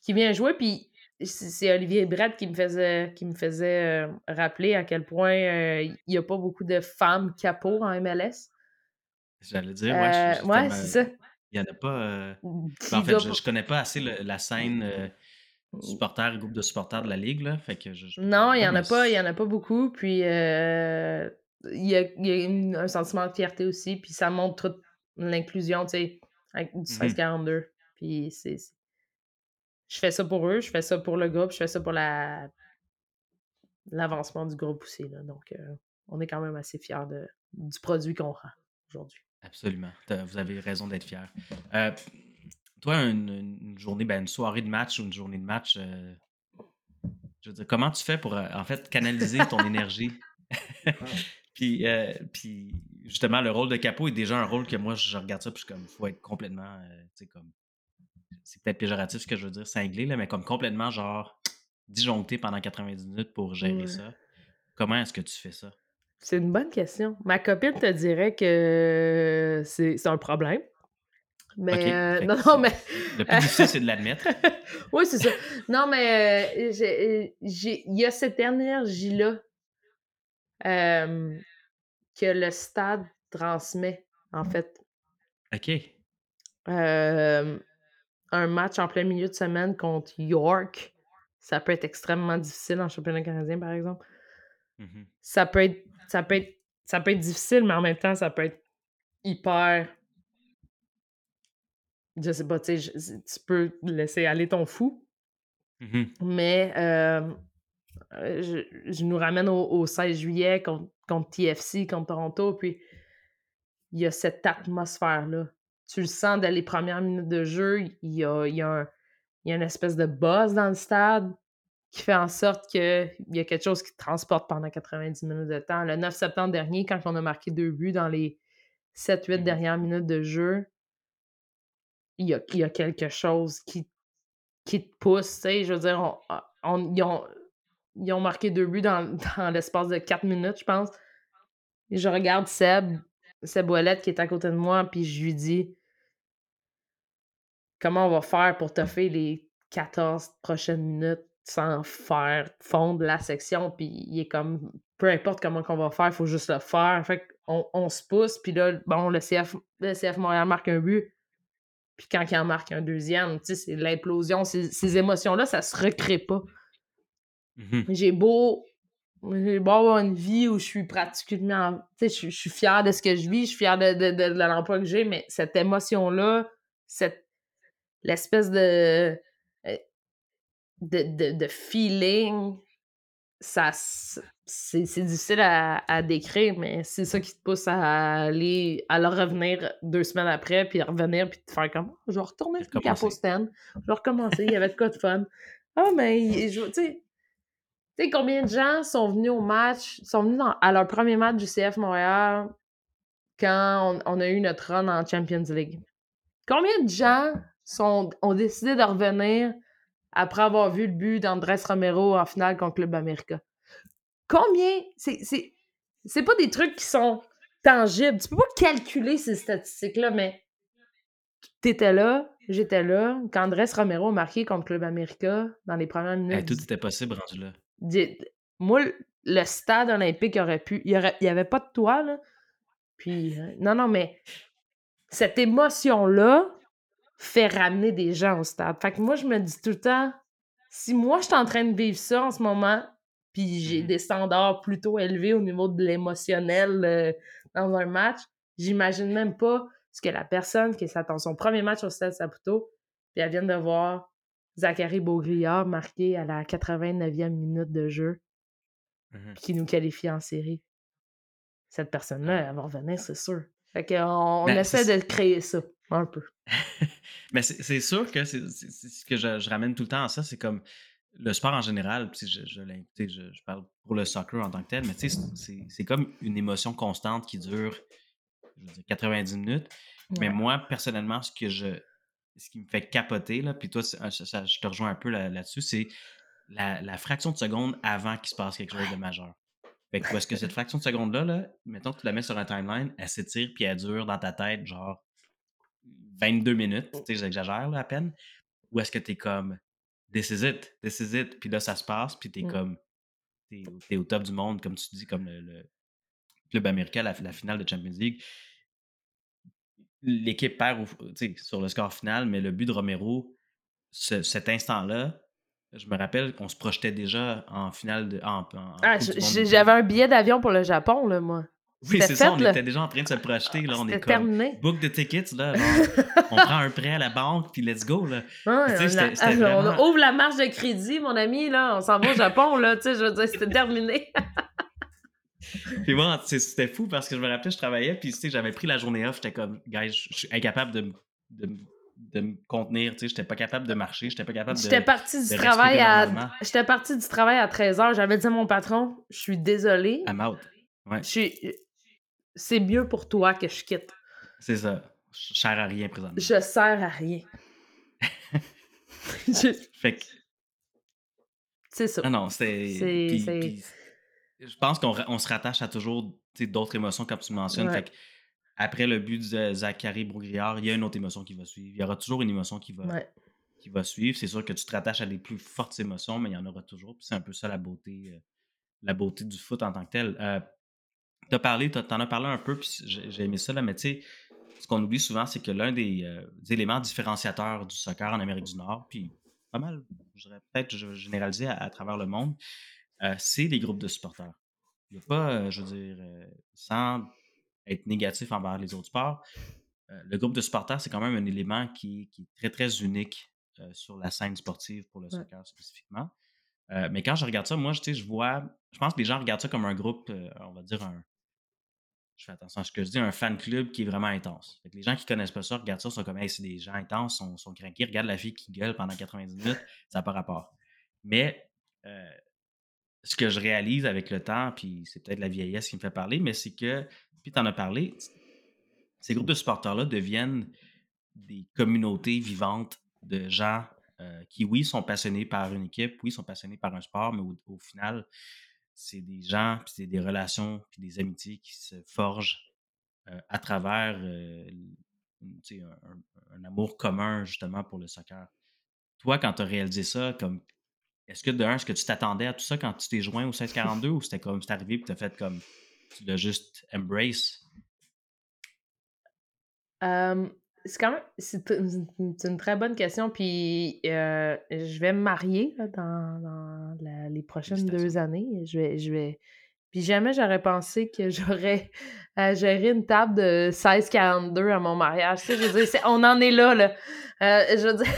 qui vient jouer. Puis c'est Olivier Brett qui me faisait, qui me faisait euh, rappeler à quel point il n'y a pas beaucoup de femmes capots en MLS. J'allais dire, ouais, ouais c'est ça. Il n'y en a pas. Ben, en fait, je, ne connais pas assez la scène supporter, groupe de supporters de la Ligue, là. Fait que je, non, il n'y en a pas, il y en a pas beaucoup. Puis il y a, un sentiment de fierté aussi, puis ça montre l'inclusion, tu sais, avec du 1642. Mmh puis c'est. Je fais ça pour eux, je fais ça pour le groupe, je fais ça pour la l'avancement du groupe aussi. Là. Donc, euh, on est quand même assez fiers de, du produit qu'on rend aujourd'hui. Absolument. Vous avez raison d'être fiers. Euh, toi, une, journée, ben, une soirée de match ou une journée de match, euh, je veux dire, comment tu fais pour, en fait, canaliser ton énergie? Puis, euh, puis justement, le rôle de capot est déjà un rôle que moi, je regarde ça, puis je comme, faut être complètement, euh, tu sais, comme, c'est peut-être péjoratif ce que je veux dire, cinglé, là, mais comme complètement, genre, disjoncté pendant 90 minutes pour gérer ça. Comment est-ce que tu fais ça? C'est une bonne question. Ma copine te dirait que c'est un problème. Mais euh, non, non, mais. Le plus difficile, c'est de l'admettre. oui, c'est ça. Non, mais il y a cette énergie-là que le stade transmet, en fait. OK. un match en plein milieu de semaine contre York, ça peut être extrêmement difficile en championnat canadien, par exemple. Mmh ça, peut être, ça, peut être, ça peut être difficile, mais en même temps, ça peut être hyper. Je sais pas, tu sais, tu peux laisser aller ton fou. Mmh mais euh, je, nous ramène au, 16 juillet contre, TFC, contre Toronto, puis il y a cette atmosphère-là. Tu le sens dès les premières minutes de jeu, il y a, il y a, une espèce de buzz dans le stade qui fait en sorte qu'il y a quelque chose qui te transporte pendant 90 minutes de temps. Le 9 septembre dernier, quand on a marqué deux buts dans les 7-8 mmh dernières minutes de jeu, il y a, il y a quelque chose qui, qui te pousse. Je veux dire, on, ils ont marqué deux buts dans, l'espace de quatre minutes, je pense. Et je regarde Seb, Seb Ouellette qui est à côté de moi, puis je lui dis comment on va faire pour faire les 14 prochaines minutes sans faire fondre la section? Puis il est comme peu importe comment qu'on va faire, il faut juste le faire. Fait qu'on on se pousse, puis là, bon, le CF, le CF Montréal marque un but. Puis quand il en marque un deuxième, tu sais, c'est l'implosion. Ces, ces émotions-là, ça se recrée pas. Mmh j'ai beau, avoir une vie où je suis pratiquement. Tu sais, je, suis fière de ce que je vis, je suis fière de, de, l'emploi que j'ai, mais cette émotion-là, cette l'espèce de, euh, de, de, de feeling, ça, c'est difficile à, à, décrire, mais c'est ça qui te pousse à aller, à leur revenir deux semaines après, puis à revenir, puis te faire comme, oh, je vais retourner le Capo Stand, je vais recommencer, il y avait de quoi de fun. Ah, oh, mais, tu sais, tu sais, combien de gens sont venus au match, sont venus à leur premier match du CF Montréal quand on, a eu notre run en Champions League? Combien de gens sont, ont décidé de revenir après avoir vu le but d'Andrés Romero en finale contre Club America? Combien? C'est pas des trucs qui sont tangibles. Tu peux pas calculer ces statistiques-là, mais t'étais là, j'étais là. Quand Andrés Romero a marqué contre Club America dans les premières minutes. tout était possible rendu là. Moi, le stade olympique aurait pu. Il n'y avait pas de toit, là. Puis, euh, non, non, mais cette émotion-là fait ramener des gens au stade. Fait que moi, je me dis tout le temps, si moi, je suis en train de vivre ça en ce moment, puis j'ai mmh des standards plutôt élevés au niveau de l'émotionnel euh, dans un match, j'imagine même pas ce que la personne qui s'attend son premier match au Stade Saputo, puis elle vient de voir Zachary Beaugliard marqué à la 89e minute de jeu, mmh qui nous qualifie en série. Cette personne-là, elle va revenir, c'est sûr. Fait qu'on ben, essaie de créer ça, un peu. Mais c'est sûr que c'est ce que je, ramène tout le temps à ça, c'est comme le sport en général, je, je, parle pour le soccer en tant que tel, mais c'est comme une émotion constante qui dure je veux dire, 90 minutes. Mais moi, personnellement, ce que je, ce qui me fait capoter, là, puis toi, ah, je te rejoins un peu là-dessus, c'est la, fraction de seconde avant qu'il se passe quelque chose de majeur. Fait que, est-ce que cette fraction de seconde-là, là, mettons que tu la mets sur un timeline, elle s'étire puis elle dure dans ta tête genre 22 minutes, tu sais, j'exagère à peine, ou est-ce que tu es comme this is it, this is it, puis là ça se passe, puis tu es mmh. comme t'es es au top du monde, comme tu dis, comme le, club américain, la, la, finale de Champions League l'équipe perd sur le score final, mais le but de Romero, cet instant-là, je me rappelle qu'on se projetait déjà en finale de. En, ah, j'avais un billet d'avion pour le Japon, là, moi. Oui, c'est ça, on était déjà en train de se projeter. Là, on est comme terminé. book de tickets, là. on prend un prêt à la banque, puis let's go. Là. on, ouvre la marge de crédit, mon ami, là. On s'en va au Japon, là. Tu sais, je veux dire, c'était terminé. puis moi, c'était fou parce que je me rappelais, je travaillais, puis j'avais pris la journée off, j'étais comme, guys, je suis incapable de, de, de me contenir, tu sais, j'étais pas capable de marcher, j'étais pas capable de. J'étais parti du travail à. J'étais parti du travail à 13h, j'avais dit à mon patron, je suis désolé. I'm out. Ouais. C'est mieux pour toi que je quitte. C'est ça. Je sers à rien présentement. Je sers à rien. Fait que. C'est ça. Ah non, c'est je pense qu'on se rattache à toujours d'autres émotions comme tu mentionnes. après le but de Zachary Brouillard, il y a une autre émotion qui va suivre. Il y aura toujours une émotion qui va, qui va suivre. C'est sûr que tu te rattaches à des plus fortes émotions, mais il y en aura toujours. c'est un peu ça la beauté, euh, la beauté du foot en tant que tel. Euh, tu as parlé, tu en as parlé un peu, puis j'ai aimé ça, là, mais tu sais, ce qu'on oublie souvent, c'est que l'un des, euh, éléments différenciateurs du soccer en Amérique du Nord, puis pas mal, je dirais peut-être généralisé à, travers le monde, euh, c'est les groupes de supporters. Il n'y a pas, euh, je veux dire, euh, sans être négatif envers les autres sports, le groupe de supporters, c'est quand même un élément qui, est très, très unique sur la scène sportive pour le soccer spécifiquement. mais quand je regarde ça, moi, je, je vois, je pense que les gens regardent ça comme un groupe, on va dire un, je fais attention à ce que je dis, un fan club qui est vraiment intense. les gens qui connaissent pas ça regardent ça, sont comme, hey, c'est des gens intenses, sont, sont craqués, regardent la fille qui gueule pendant 90 minutes, ça n'a pas rapport. Mais ce que je réalise avec le temps, puis c'est peut-être la vieillesse qui me fait parler, mais c'est que, puis tu en as parlé, ces groupes de supporters-là deviennent des communautés vivantes de gens euh, qui, oui, sont passionnés par une équipe, oui, sont passionnés par un sport, mais au, final, c'est des gens, puis c'est des relations, puis des amitiés qui se forgent euh, à travers euh, un, un, amour commun, justement, pour le soccer. Toi, quand tu as réalisé ça, comme est-ce que de un, est-ce que tu t'attendais à tout ça quand tu t'es joint au 1642 ou c'était comme c'est arrivé et tu as fait comme tu l'as juste embrace? c'est quand même c'est une, très bonne question. Puis euh, je vais me marier dans, les prochaines deux années. Je vais, je vais, Puis jamais j'aurais pensé que j'aurais à gérer une table de 16-42 à mon mariage. Tu sais, je veux dire, on en est là, là. Euh, je veux dire...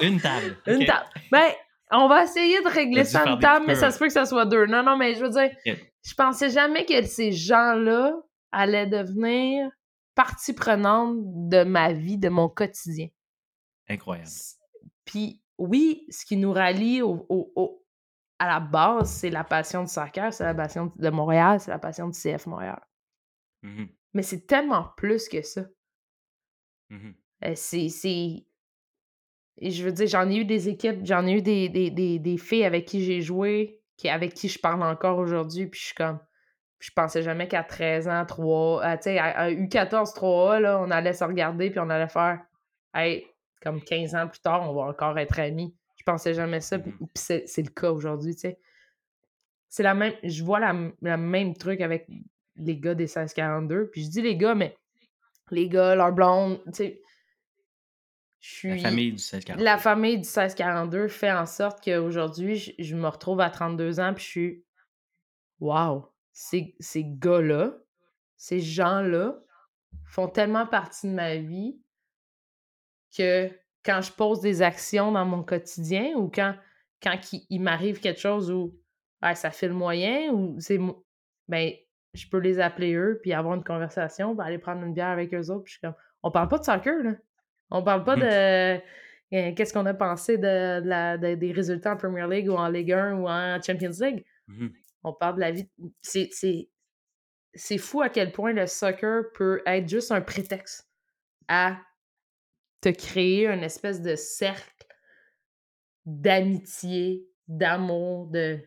une table. Une table. Ben, on va essayer de régler ça en table, mais ça se peut que ça soit deux. Non, non, mais je veux dire, je pensais jamais que ces gens-là allaient devenir partie prenante de ma vie, de mon quotidien. Incroyable. Puis oui, ce qui nous rallie au, à la base, c'est la passion du soccer, c'est la passion de Montréal, c'est la passion du CF Montréal. Mmh mais c'est tellement plus que ça. Mmh euh, c'est. Je veux dire, j'en ai eu des équipes, j'en ai eu des, des, des, filles avec qui j'ai joué, qui, avec qui je parle encore aujourd'hui, puis je suis comme. Je pensais jamais qu'à 13 ans, 3, euh, tu sais, à, U14, 3A, là, on allait se regarder, puis on allait faire. Hey, comme 15 ans plus tard, on va encore être amis. Je pensais jamais ça, puis, mmh c'est le cas aujourd'hui, tu sais. C'est la même. Je vois la, la même truc avec les gars des 1642. Puis je dis les gars, mais les gars, leur blonde, tu sais. La famille du 1642. La famille du 1642 fait en sorte qu'aujourd'hui, je, je me retrouve à 32 ans, puis je suis. Waouh! Ces, ces gars-là, ces gens-là font tellement partie de ma vie que quand je pose des actions dans mon quotidien ou quand, quand il, m'arrive quelque chose où ça fait le moyen ou c'est. Ben, je peux les appeler eux, puis avoir une conversation, puis aller prendre une bière avec eux autres. Puis je suis comme, on parle pas de soccer, là. On parle pas mmh. de euh, qu'est-ce qu'on a pensé de, la, des résultats en Premier League ou en Ligue 1 ou en Champions League. Mmh on parle de la vie. C'est, c'est fou à quel point le soccer peut être juste un prétexte à te créer une espèce de cercle d'amitié, d'amour, de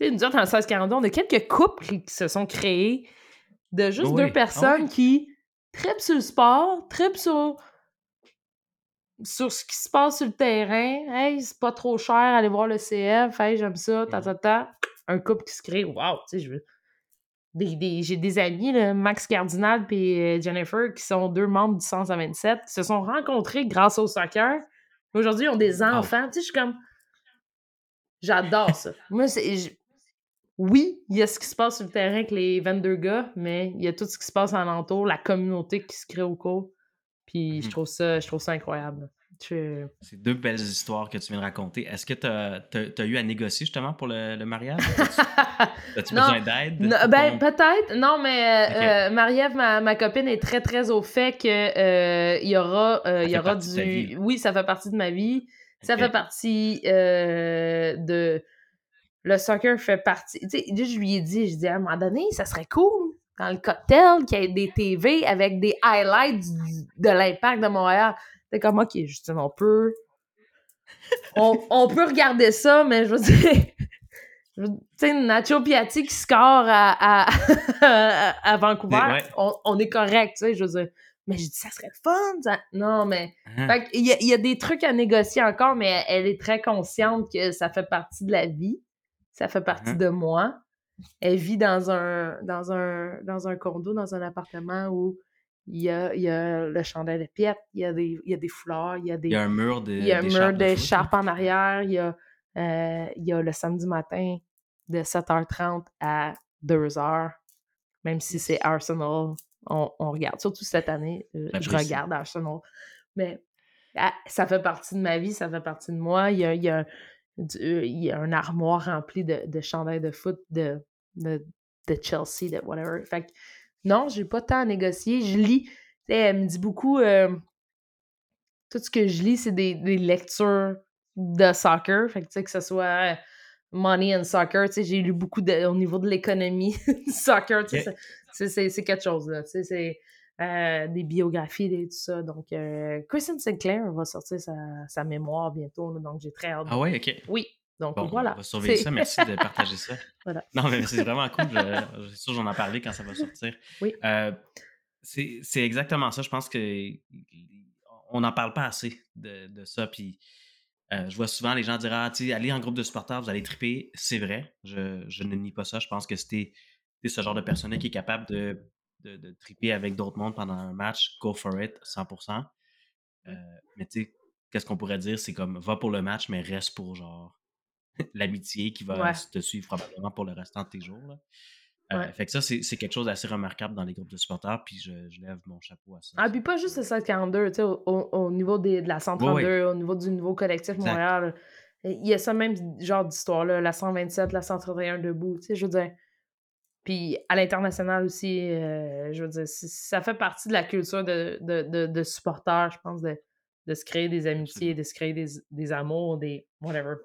tu sais, nous autres, en 1642, on a quelques couples qui se sont créés de juste deux ah personnes qui tripent sur le sport, tripent sur, sur ce qui se passe sur le terrain. Hey, c'est pas trop cher, aller voir le CF. Hey, j'aime ça, ta, ta, ta. Un couple qui se crée. Wow, tu sais, je veux. Des, j'ai des amis, là, Max Cardinal et euh, Jennifer, qui sont deux membres du 127, qui se sont rencontrés grâce au soccer. Aujourd'hui, ils ont des enfants. Tu sais, je suis comme. J'adore ça. Moi, c'est oui, il y a ce qui se passe sur le terrain avec les 22 gars, mais il y a tout ce qui se passe alentour, la communauté qui se crée au cours. Puis je, mmh trouve ça, je trouve ça incroyable. C'est deux belles histoires que tu viens de raconter. Est-ce que tu as, eu à négocier justement pour le, mariage? As-tu besoin d'aide? Ben, peut-être. Non, mais euh, euh, Marie-Ève, ma, copine, est très, très au fait qu'il euh, y aura, il y aura du. Oui, ça fait partie de ma vie. Ça fait partie de le soccer fait partie. Tu sais, je lui ai dit, je dis à un moment donné, ça serait cool dans le cocktail qu'il y ait des TV avec des highlights de l'impact de Montréal. C'est comme, OK, Justine, on peut. On, peut regarder ça, mais je veux dire. Tu sais, Nacho Piatti qui score à, à, Vancouver, on, est correct, tu sais, je veux dire. Mais je dis, ça serait fun. Non, mais. Uh il, y a, il y a des trucs à négocier encore, mais elle est très consciente que ça fait partie de la vie. Ça fait partie uh-huh. de moi. Elle vit dans un, dans un, dans un condo, dans un appartement où il y a, il y a le chandelle de piètre, il y a des, il y a des fleurs, il y a des. Il y a un mur d'écharpe en arrière, il y, a, euh, il y a le samedi matin de 7h30 à 2h, même si c'est Arsenal, on, on, regarde. Surtout cette année, euh, je regarde Arsenal. Mais ah, ça fait partie de ma vie, ça fait partie de moi. Il y a, il y a euh, il y a un armoire rempli de, de chandails de foot de, de, Chelsea, de whatever. Fait que non, j'ai pas tant à négocier. Je lis. Elle me dit beaucoup. Euh, tout ce que je lis, c'est des, lectures de soccer. Fait que, que ce soit Money and Soccer, j'ai lu beaucoup au niveau de l'économie du soccer. C'est quelque chose, là. C'est euh, des biographies et tout ça. Donc, euh, Kristen Sinclair va sortir sa, mémoire bientôt, donc j'ai très hâte. Ah ouais, ok. Oui. Donc voilà. On va surveiller ça. Merci de partager ça. voilà. Non, mais c'est vraiment cool. Je, suis sûr j'en ai parlé quand ça va sortir. Oui. Euh, c'est exactement ça. Je pense que on n'en parle pas assez de, ça. Puis je vois souvent les gens dire Ah, tu allez en groupe de supporters, vous allez triper. C'est vrai. Je, je, ne nie pas ça. Je pense que c'était ce genre de personne qui est capable de de, triper avec d'autres mondes pendant un match, go for it, 100%. Euh, mais tu sais, qu'est-ce qu'on pourrait dire? C'est comme, va pour le match, mais reste pour genre l'amitié qui va te suivre probablement pour le restant de tes jours. fait que ça, c'est quelque chose d'assez remarquable dans les groupes de supporters, puis je, lève mon chapeau à ça. Ah, puis pas juste le 742, tu sais, au, au, niveau des, de la 132, au niveau du nouveau collectif Montréal. Il y a ça même genre d'histoire-là, la 127, la 131 debout, tu sais, je veux dire. Puis à l'international aussi, euh, je veux dire, ça fait partie de la culture de, de, de, supporters, je pense, de, de, se créer des amitiés, de se créer des, des amours, des whatever.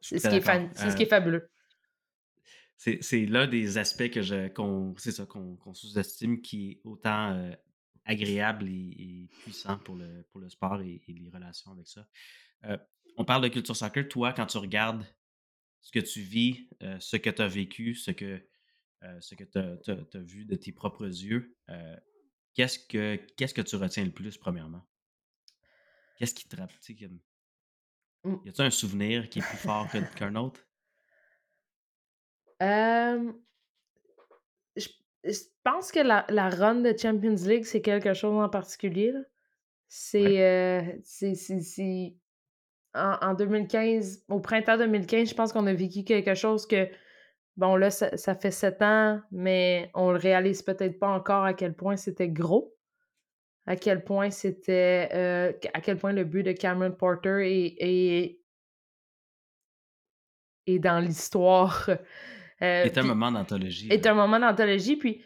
C'est ce, qui est ce qui est fabuleux c'est là des aspects que je qu'on ça qu'on sous-estime qui est autant euh, agréable et, puissant pour le, pour le sport et, les relations avec ça. Euh, on parle de culture soccer. Toi, quand tu regardes ce que tu vis, euh, ce que tu as vécu, ce que, ce que tu as, vu de tes propres yeux, qu'est-ce que qu'est-ce que tu retiens le plus, premièrement? Qu'est-ce qui te rappelle? Mmh. Y a-t-il un souvenir qui est plus fort qu'un autre? je pense que la la run de Champions League, c'est quelque chose en particulier, C'est, c'est en en 2015, au printemps 2015, je pense qu'on a vécu quelque chose que, bon là, ça ça fait 7 ans, mais on le réalise peut-être pas encore à quel point c'était gros. À quel point c'était, à quel point le but de Cameron Porter est est est dans l'histoire euh, est un moment d'anthologie. Est un moment d'anthologie, puis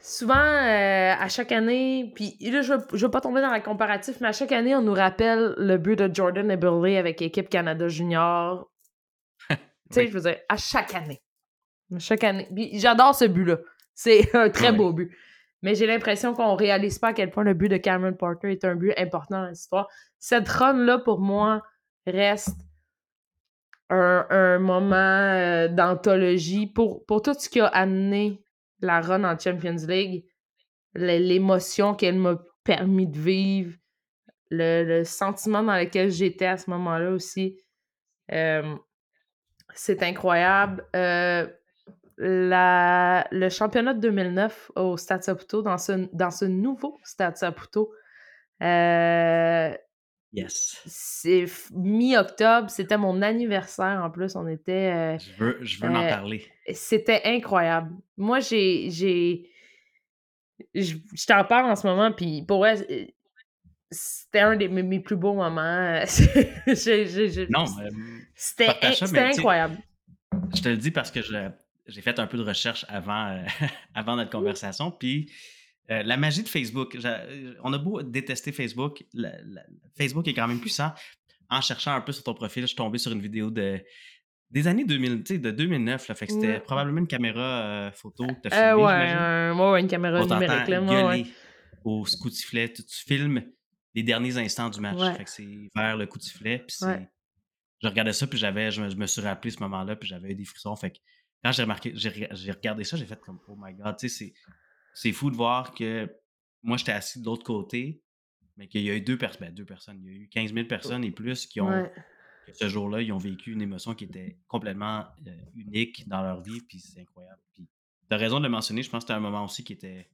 souvent, euh, à chaque année, puis là, je veux, veux pas tomber dans la comparatif, mais à chaque année, on nous rappelle le but de Jordan et Burley avec l'équipe Canada Junior. tu sais, je veux dire, à chaque année. chaque année. j'adore ce but-là. C'est un très beau but. Mais j'ai l'impression qu'on réalise pas à quel point le but de Cameron Porter est un but important dans l'histoire. Cette run-là, pour moi, reste un, moment euh, d'anthologie pour, pour tout ce qui a amené la run en Champions League, l'émotion qu'elle m'a permis de vivre, le, sentiment dans lequel j'étais à ce moment-là aussi. Euh, c'est incroyable. Euh, la, le championnat de 2009 au Stade Saputo, dans ce, dans ce nouveau Stade Saputo, Yes. C'est mi-octobre, c'était mon anniversaire en plus. On était. Euh, je veux, je veux en euh, parler. C'était incroyable. Moi, j'ai. j'ai je, t'en parle en ce moment, puis pour vrai, c'était un de mes, plus beaux moments. non, c'était incroyable. Je te le dis parce que j'ai fait un peu de recherche avant, euh, avant notre conversation, puis euh, la magie de Facebook. On a beau détester Facebook, Facebook est quand même puissant. En cherchant un peu sur ton profil, je suis tombé sur une vidéo de des années 2000, de 2009. Là, fait que c'était probablement une caméra euh, photo que tu as filmé, ouais, une caméra numérique. Là, gueuler au coup de sifflet. Tu, filmes les derniers instants du match. Fait que c'est vers le coup de sifflet. Puis je regardais ça, puis j'avais, je, me, suis rappelé ce moment-là, puis j'avais eu des frissons. Fait que quand j'ai remarqué, j'ai regardé ça, j'ai fait comme, oh my god, tu sais, c'est fou de voir que moi, j'étais assis de l'autre côté, mais qu'il y a eu deux, personnes, ben, deux personnes. Il y a eu 15 000 personnes et plus qui ont, ce jour-là, ils ont vécu une émotion qui était complètement euh, unique dans leur vie, puis c'est incroyable. Puis, as raison de le mentionner, je pense que c'était un moment aussi qui était.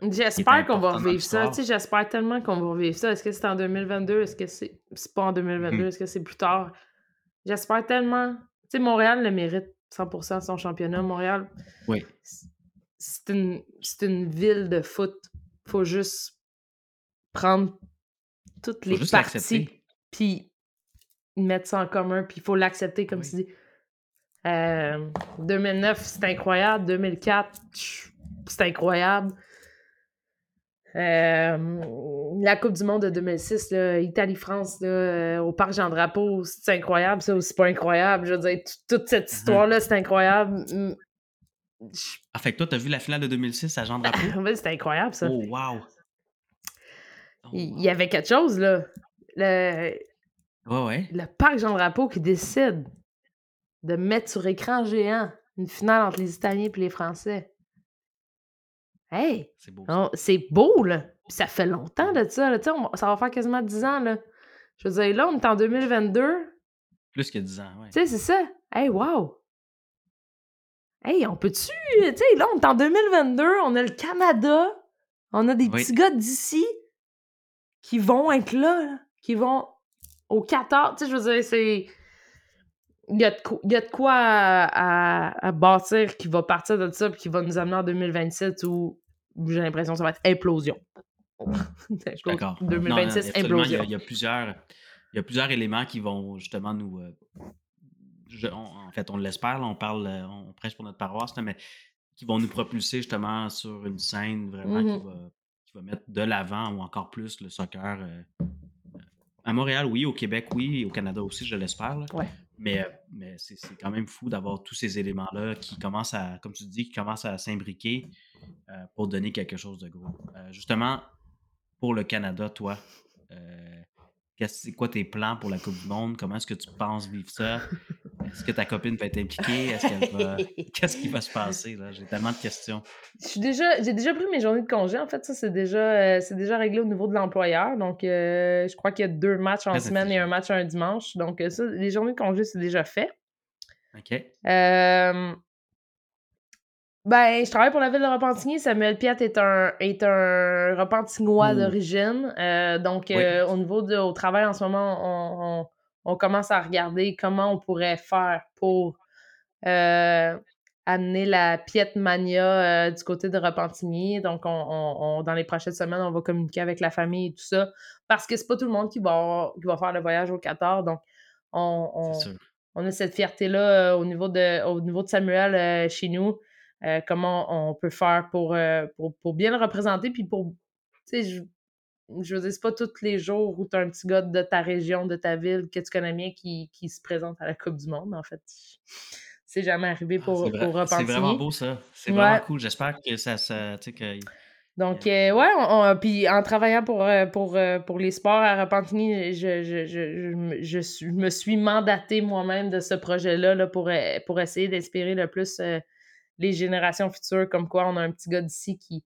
J'espère qu'on va revivre ça. J'espère tellement qu'on va revivre ça. Est-ce que c'est en 2022? Est-ce que c'est c'est pas en 2022? Mmh Est-ce que c'est plus tard? J'espère tellement. Tu sais, Montréal le mérite 100% son championnat. Montréal. Oui c'est une, une ville de foot. Faut juste prendre toutes les parties, puis mettre ça en commun, puis il faut l'accepter, comme tu dis. 2009, c'est incroyable. 2004, c'est incroyable. La Coupe du Monde de 2006, Italie-France, euh, au Parc Jean-Drapeau, c'est incroyable. Ça aussi, pas incroyable. Je veux dire, toute cette mmh histoire-là, c'est incroyable. Ah, fait que toi, t'as vu la finale de 2006 à Jean Drapeau? C'était incroyable, ça. Oh, wow! Oh, il y avait quelque chose, là. Le, ouais, ouais. le parc Jean Drapeau qui décide de mettre sur écran géant une finale entre les Italiens et les Français. Hey! C'est beau. C'est beau, là. ça fait longtemps de ça. Là. ça va faire quasiment 10 ans. Là. Je veux dire, là, on est en 2022. Plus que 10 ans, ouais. Tu sais, c'est ça. Hey, wow! Hey, on peut-tu. Tu sais, là, on est en 2022, on a le Canada, on a des petits gars d'ici qui vont être là, qui vont au 14. Tu sais, je veux dire, c'est. Il y, a de quoi, à, bâtir qui va partir de ça puis qui va nous amener en 2027 où j'ai l'impression que ça va être implosion. D'accord. 2026, implosion. Il y, a, plusieurs, il y a plusieurs éléments qui vont justement nous. Euh, en fait, on l'espère, on parle, euh, on prêche pour notre paroisse, mais qui vont nous propulser justement sur une scène vraiment qui, mmh va, qui, va, mettre de l'avant ou encore plus le soccer. Euh, à Montréal, oui, au Québec, oui, et au Canada aussi, je l'espère. Ouais. Mais, mais c'est quand même fou d'avoir tous ces éléments-là qui commencent à, comme tu dis, qui commencent à s'imbriquer pour donner quelque chose de gros. justement, pour le Canada, toi, c'est quoi tes plans pour la Coupe du Monde? Comment est-ce que tu penses vivre ça? Est-ce que ta copine va être impliquée? Qu'est-ce qui va se passer? Là? J'ai tellement de questions. J'ai déjà... déjà pris mes journées de congé. En fait, ça, c'est déjà, euh, déjà réglé au niveau de l'employeur. Donc, euh, je crois qu'il y a deux matchs en semaine et un match un dimanche. Donc, euh, ça, les journées de congé, c'est déjà fait. OK. Ben, je travaille pour la ville de Repentigny. Samuel Piat est un, est un Repentignois d'origine. Euh, donc, euh, au niveau de, au travail en ce moment, on, commence à regarder comment on pourrait faire pour euh, amener la Piet Mania du côté de Repentigny. Donc, on, dans les prochaines semaines, on va communiquer avec la famille et tout ça. Parce que c'est pas tout le monde qui va, qui va faire le voyage au Qatar. Donc, on, on a cette fierté-là au, niveau de, au niveau de Samuel chez nous. Euh, comment on peut faire euh, pour, pour, bien le représenter, puis pour, tu sais, je, je veux dire, c'est pas tous les jours où tu as un petit gars de ta région, de ta ville, que tu connais bien, qui, se présente à la Coupe du Monde, en fait. C'est jamais arrivé ah, pour, ah, C'est vraiment beau, ça. C'est vraiment cool. J'espère que ça, ça que... Donc, euh, ouais, puis en travaillant pour, pour, pour les sports à Repentigny, je, je, je, je, me suis mandaté moi-même de ce projet-là là, pour, pour essayer d'inspirer le plus les générations futures, comme quoi on a un petit gars d'ici qui,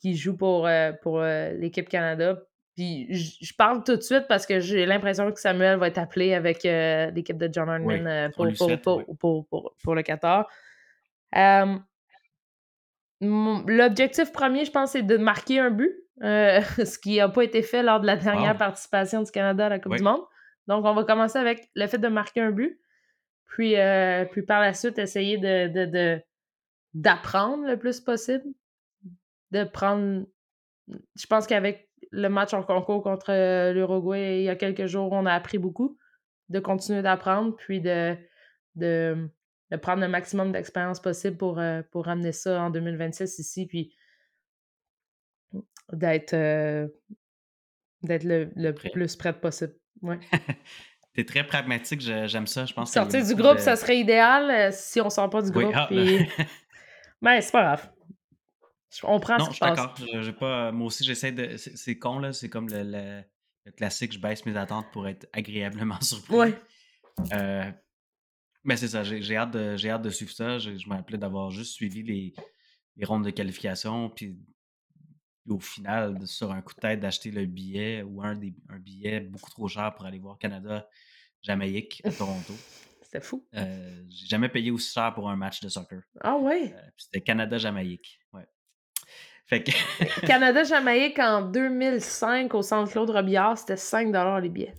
qui, joue pour, euh, pour euh, l'équipe Canada. Puis je parle tout de suite parce que j'ai l'impression que Samuel va être appelé avec euh, l'équipe de John Hardman pour, pour, le Qatar. L'objectif premier, je pense, c'est de marquer un but, ce qui n'a pas été fait lors de la dernière participation du Canada à la Coupe du Monde. Donc, on va commencer avec le fait de marquer un but. Puis, euh, puis par la suite, essayer de, d'apprendre le plus possible. De prendre. Je pense qu'avec le match en concours contre euh, l'Uruguay il y a quelques jours, on a appris beaucoup. De continuer d'apprendre, puis de, de, prendre le maximum d'expérience possible pour, euh, pour ramener ça en 2026 ici, puis d'être, d'être le, le plus prêt possible. Ouais. T'es très pragmatique, j'aime ça. Je pense Sortir du groupe, ça serait idéal euh, si on sort pas du groupe. Ah, ben, c'est pas grave. On prend non, ce je suis d'accord. Pas... Moi aussi, j'essaie de. C'est con, là. C'est comme le, classique, je baisse mes attentes pour être agréablement surpris. Ouais. Euh... Mais c'est ça, j'ai hâte, de, hâte de suivre ça. Je, je m'appelais d'avoir juste suivi les, les rondes de qualification, puis au final, sur un coup de tête, d'acheter le billet ou un, des, un billet beaucoup trop cher pour aller voir Canada Jamaïque à Toronto. C'était fou. Euh, j'ai jamais payé aussi cher pour un match de soccer. Ah ouais? Euh, c'était Canada-Jamaïque. Ouais. Fait que... Canada-Jamaïque en 2005 au Centre Claude Robillard, c'était 5 les billets.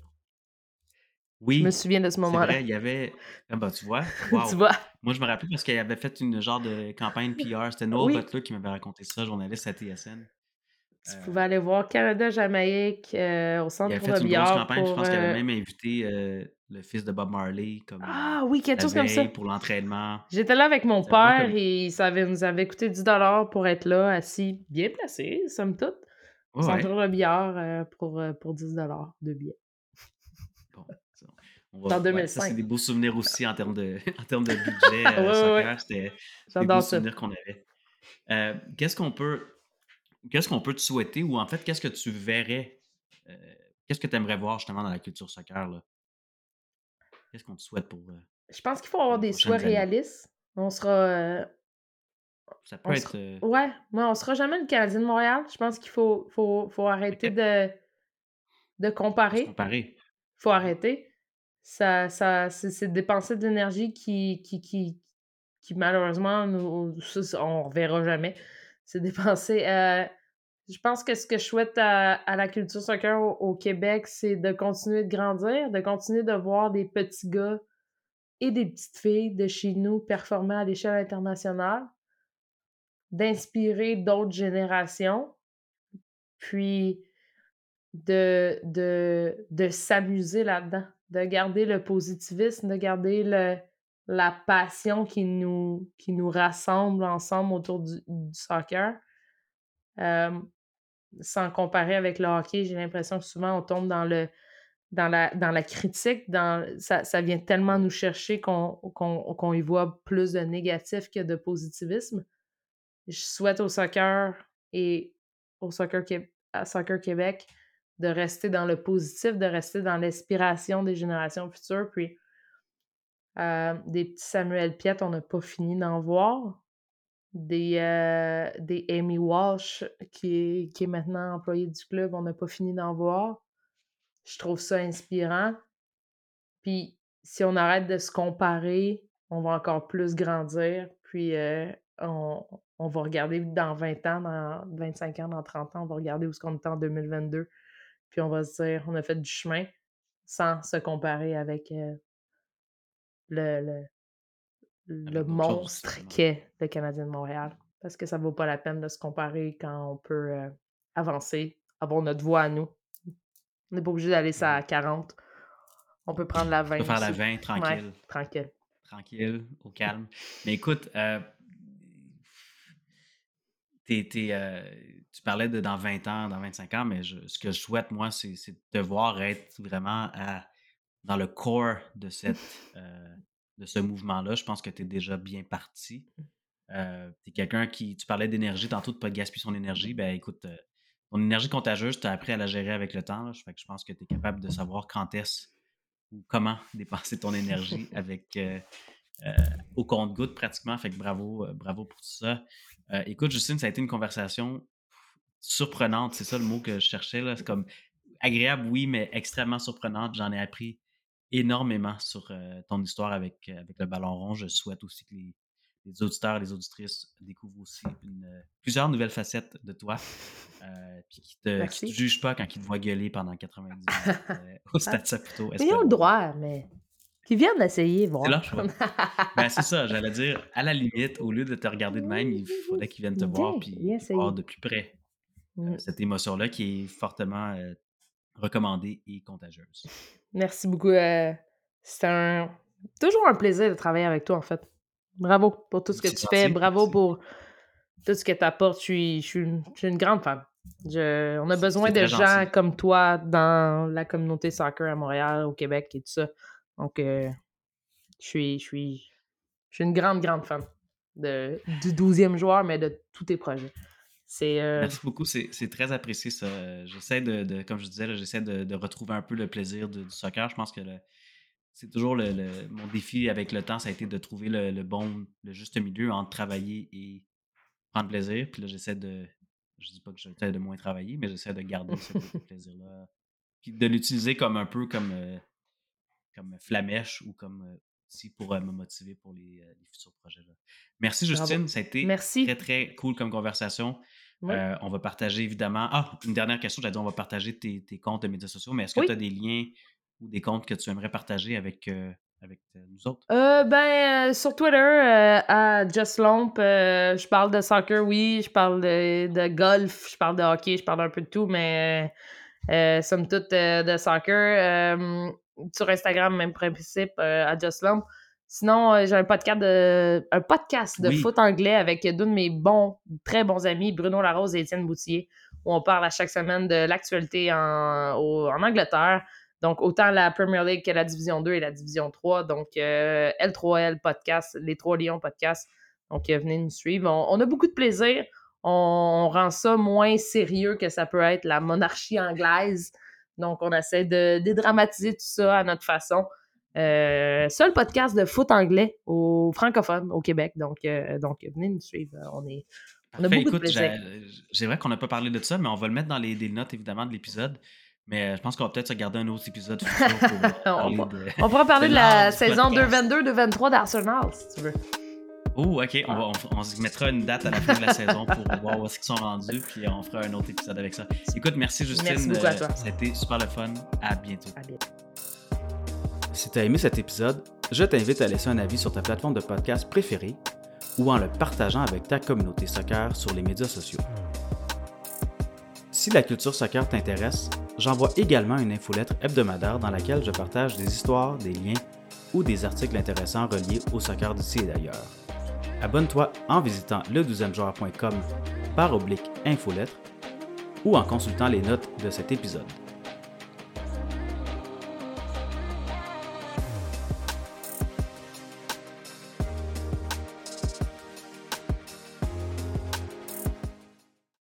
Oui. Je me souviens de ce moment-là. il y avait. Ah bah, tu vois. tu vois? Moi, je me rappelle parce qu'il avait fait une genre de campagne PR. C'était Noel Butler qui m'avait raconté ça, journaliste à TSN. Tu euh, pouvais aller voir Canada-Jamaïque euh, au centre de Il a fait une grosse campagne. je pense qu'il avait euh même invité le fils de Bob Marley comme Ah oui, quelque chose comme ça. pour l'entraînement. J'étais là avec mon père et ça nous avait coûté 10 pour être là, assis, bien placé, somme toute. Au centre de billard pour, pour 10 de billets. Bon, on va, Dans 2005. c'est des beaux souvenirs aussi en termes de, en termes de budget. ouais, C'était des beaux souvenirs qu'on avait. Qu'est-ce qu'on peut qu'est-ce qu'on peut te souhaiter ou en fait, qu'est-ce que tu verrais? Euh, qu'est-ce que tu aimerais voir justement dans la culture soccer? Là? Qu'est-ce qu'on te souhaite pour. Euh, je pense qu'il faut avoir des souhaits réalistes. On sera. Euh, ça peut être. Ouais, mais on sera jamais le Canadien de Montréal. Je pense qu'il faut, faut, faut arrêter de, de comparer. Comparer. faut arrêter. Ça, ça, c'est dépenser de l'énergie qui, qui, qui, qui, malheureusement, nous, on ne reverra jamais c'est dépensé. Euh, je pense que ce que je souhaite à, la culture soccer au, Québec, c'est de continuer de grandir, de continuer de voir des petits gars et des petites filles de chez nous performer à l'échelle internationale, d'inspirer d'autres générations, puis de, de, de s'amuser là-dedans, de garder le positivisme, de garder le, la passion qui nous, qui nous rassemble ensemble autour du, soccer. sans comparer avec le hockey, j'ai l'impression que souvent on tombe dans le dans la, dans la critique, dans, ça, ça vient tellement nous chercher qu'on y voit plus de négatif que de positivisme. Je souhaite au soccer et au soccer, Soccer Québec de rester dans le positif, de rester dans l'inspiration des générations futures. Puis, euh, des petits Samuel Piette, on n'a pas fini d'en voir. Des, euh, Amy Walsh, qui est, maintenant employée du club, on n'a pas fini d'en voir. Je trouve ça inspirant. Puis, si on arrête de se comparer, on va encore plus grandir. Puis, euh, on, on, va regarder dans 20 ans, dans 25 ans, dans 30 ans, on va regarder où est-ce qu'on est en 2022 puis on va se dire, on a fait du chemin sans se comparer avec le, le, le monstre qu'est le Canadien de Montréal. Parce que ça ne vaut pas la peine de se comparer quand on peut euh, avancer, avoir notre voix à nous. On n'est pas obligé d'aller ça à 40. On peut prendre la 20. On peut faire la 20 tranquille. tranquille. Tranquille, au calme. Mais écoute, euh, euh, tu parlais de dans 20 ans, dans 25 ans, mais ce que je souhaite, moi, c'est de voir être vraiment dans le corps de, cette, euh, de ce mouvement-là. Je pense que tu es déjà bien parti. Euh, tu es quelqu'un qui. Tu parlais d'énergie, tantôt de ne pas gaspiller son énergie. Ben écoute, ton énergie contagieuse, tu as appris à la gérer avec le temps. je pense que tu es capable de savoir quand est-ce ou comment dépenser ton énergie avec au compte-goutte pratiquement. Fait que bravo, bravo pour tout ça. Euh, écoute, Justine, ça a été une conversation surprenante. C'est ça le mot que je cherchais. C'est comme agréable, oui, mais extrêmement surprenante. J'en ai appris énormément sur euh, ton histoire avec, euh, avec le ballon rond. Je souhaite aussi que les, auditeurs et les auditrices découvrent aussi plusieurs nouvelles facettes de toi. puis qui te, te jugent pas quand ils te voient gueuler pendant 90 minutes au Stade Saputo. Ils ont le droit, mais qui viennent d'essayer, voir. C'est ben, c'est ça, j'allais dire, à la limite, au lieu de te regarder de même, il faudrait qu'ils viennent te voir puis voir de plus près euh, cette émotion-là qui est fortement euh, recommandée et contagieuse. Merci beaucoup. Euh, c'est un... toujours un plaisir de travailler avec toi, en fait. Bravo pour tout ce que tu fais. Bravo pour tout ce que tu apportes. Je suis, je suis, une, grande femme. Je... On a besoin de gens comme toi dans la communauté soccer à Montréal, au Québec et tout ça. Donc, euh, je suis, je suis, je suis une grande, grande fan de, du 12e joueur, mais de tous tes projets. Euh, Merci beaucoup, c'est très apprécié ça. J'essaie de, comme je disais, j'essaie de, retrouver un peu le plaisir du soccer. Je pense que c'est toujours le, mon défi avec le temps, ça a été de trouver le, bon, le juste milieu entre travailler et prendre plaisir. Puis là, j'essaie de, je dis pas que j'essaie de moins travailler, mais j'essaie de garder ce plaisir-là. Puis de l'utiliser comme un peu comme euh, comme flamèche ou comme pour me motiver pour les, futurs projets. Là. Merci Justine, ça a été très très cool comme conversation. on va partager évidemment. Ah, une dernière question, j'allais dire on va partager tes, comptes de médias sociaux, mais est-ce que tu as des liens ou des comptes que tu aimerais partager avec, avec nous autres? Euh, ben, sur Twitter, à Just Lomp, je parle de soccer, oui, je parle de, de, golf, je parle de hockey, je parle un peu de tout, mais somme toute de soccer sur Instagram, même principe, euh, à Just Sinon, euh, j'ai un podcast de, un podcast de foot anglais avec deux de mes bons, très bons amis, Bruno Larose et Étienne Boutier, où on parle à chaque semaine de l'actualité en, en Angleterre. Donc, autant la Premier League que la Division 2 et la Division 3. Donc, euh, L3L podcast, les Trois Lions podcast. Donc, venez nous suivre. On, a beaucoup de plaisir. On, rend ça moins sérieux que ça peut être la monarchie anglaise. Donc, on essaie de dédramatiser tout ça à notre façon. Euh, seul podcast de foot anglais au francophone au Québec. Donc, euh, donc venez nous suivre. On, est, on a beaucoup de plaisir. C'est vrai qu'on n'a pas parlé de ça, mais on va le mettre dans les, notes, évidemment, de l'épisode. Mais euh, je pense qu'on va peut-être se garder un autre épisode on, on, pourra parler de, la saison 2-22-2-23 d'Arsenal, si tu veux. Oh, ok. On, on, se mettra une date à la fin de la saison pour voir où est-ce qu'ils sont rendus, puis on fera un autre épisode avec ça. Écoute, merci Justine. Merci beaucoup à toi. C'était super le fun. À bientôt. À bientôt. Si tu as aimé cet épisode, je t'invite à laisser un avis sur ta plateforme de podcast préférée ou en le partageant avec ta communauté soccer sur les médias sociaux. Si la culture soccer t'intéresse, j'envoie également une infolettre hebdomadaire dans laquelle je partage des histoires, des liens ou des articles intéressants reliés au soccer d'ici et d'ailleurs. Abonne-toi en visitant le 12 joueur.com par oblique infolettre ou en consultant les notes de cet épisode.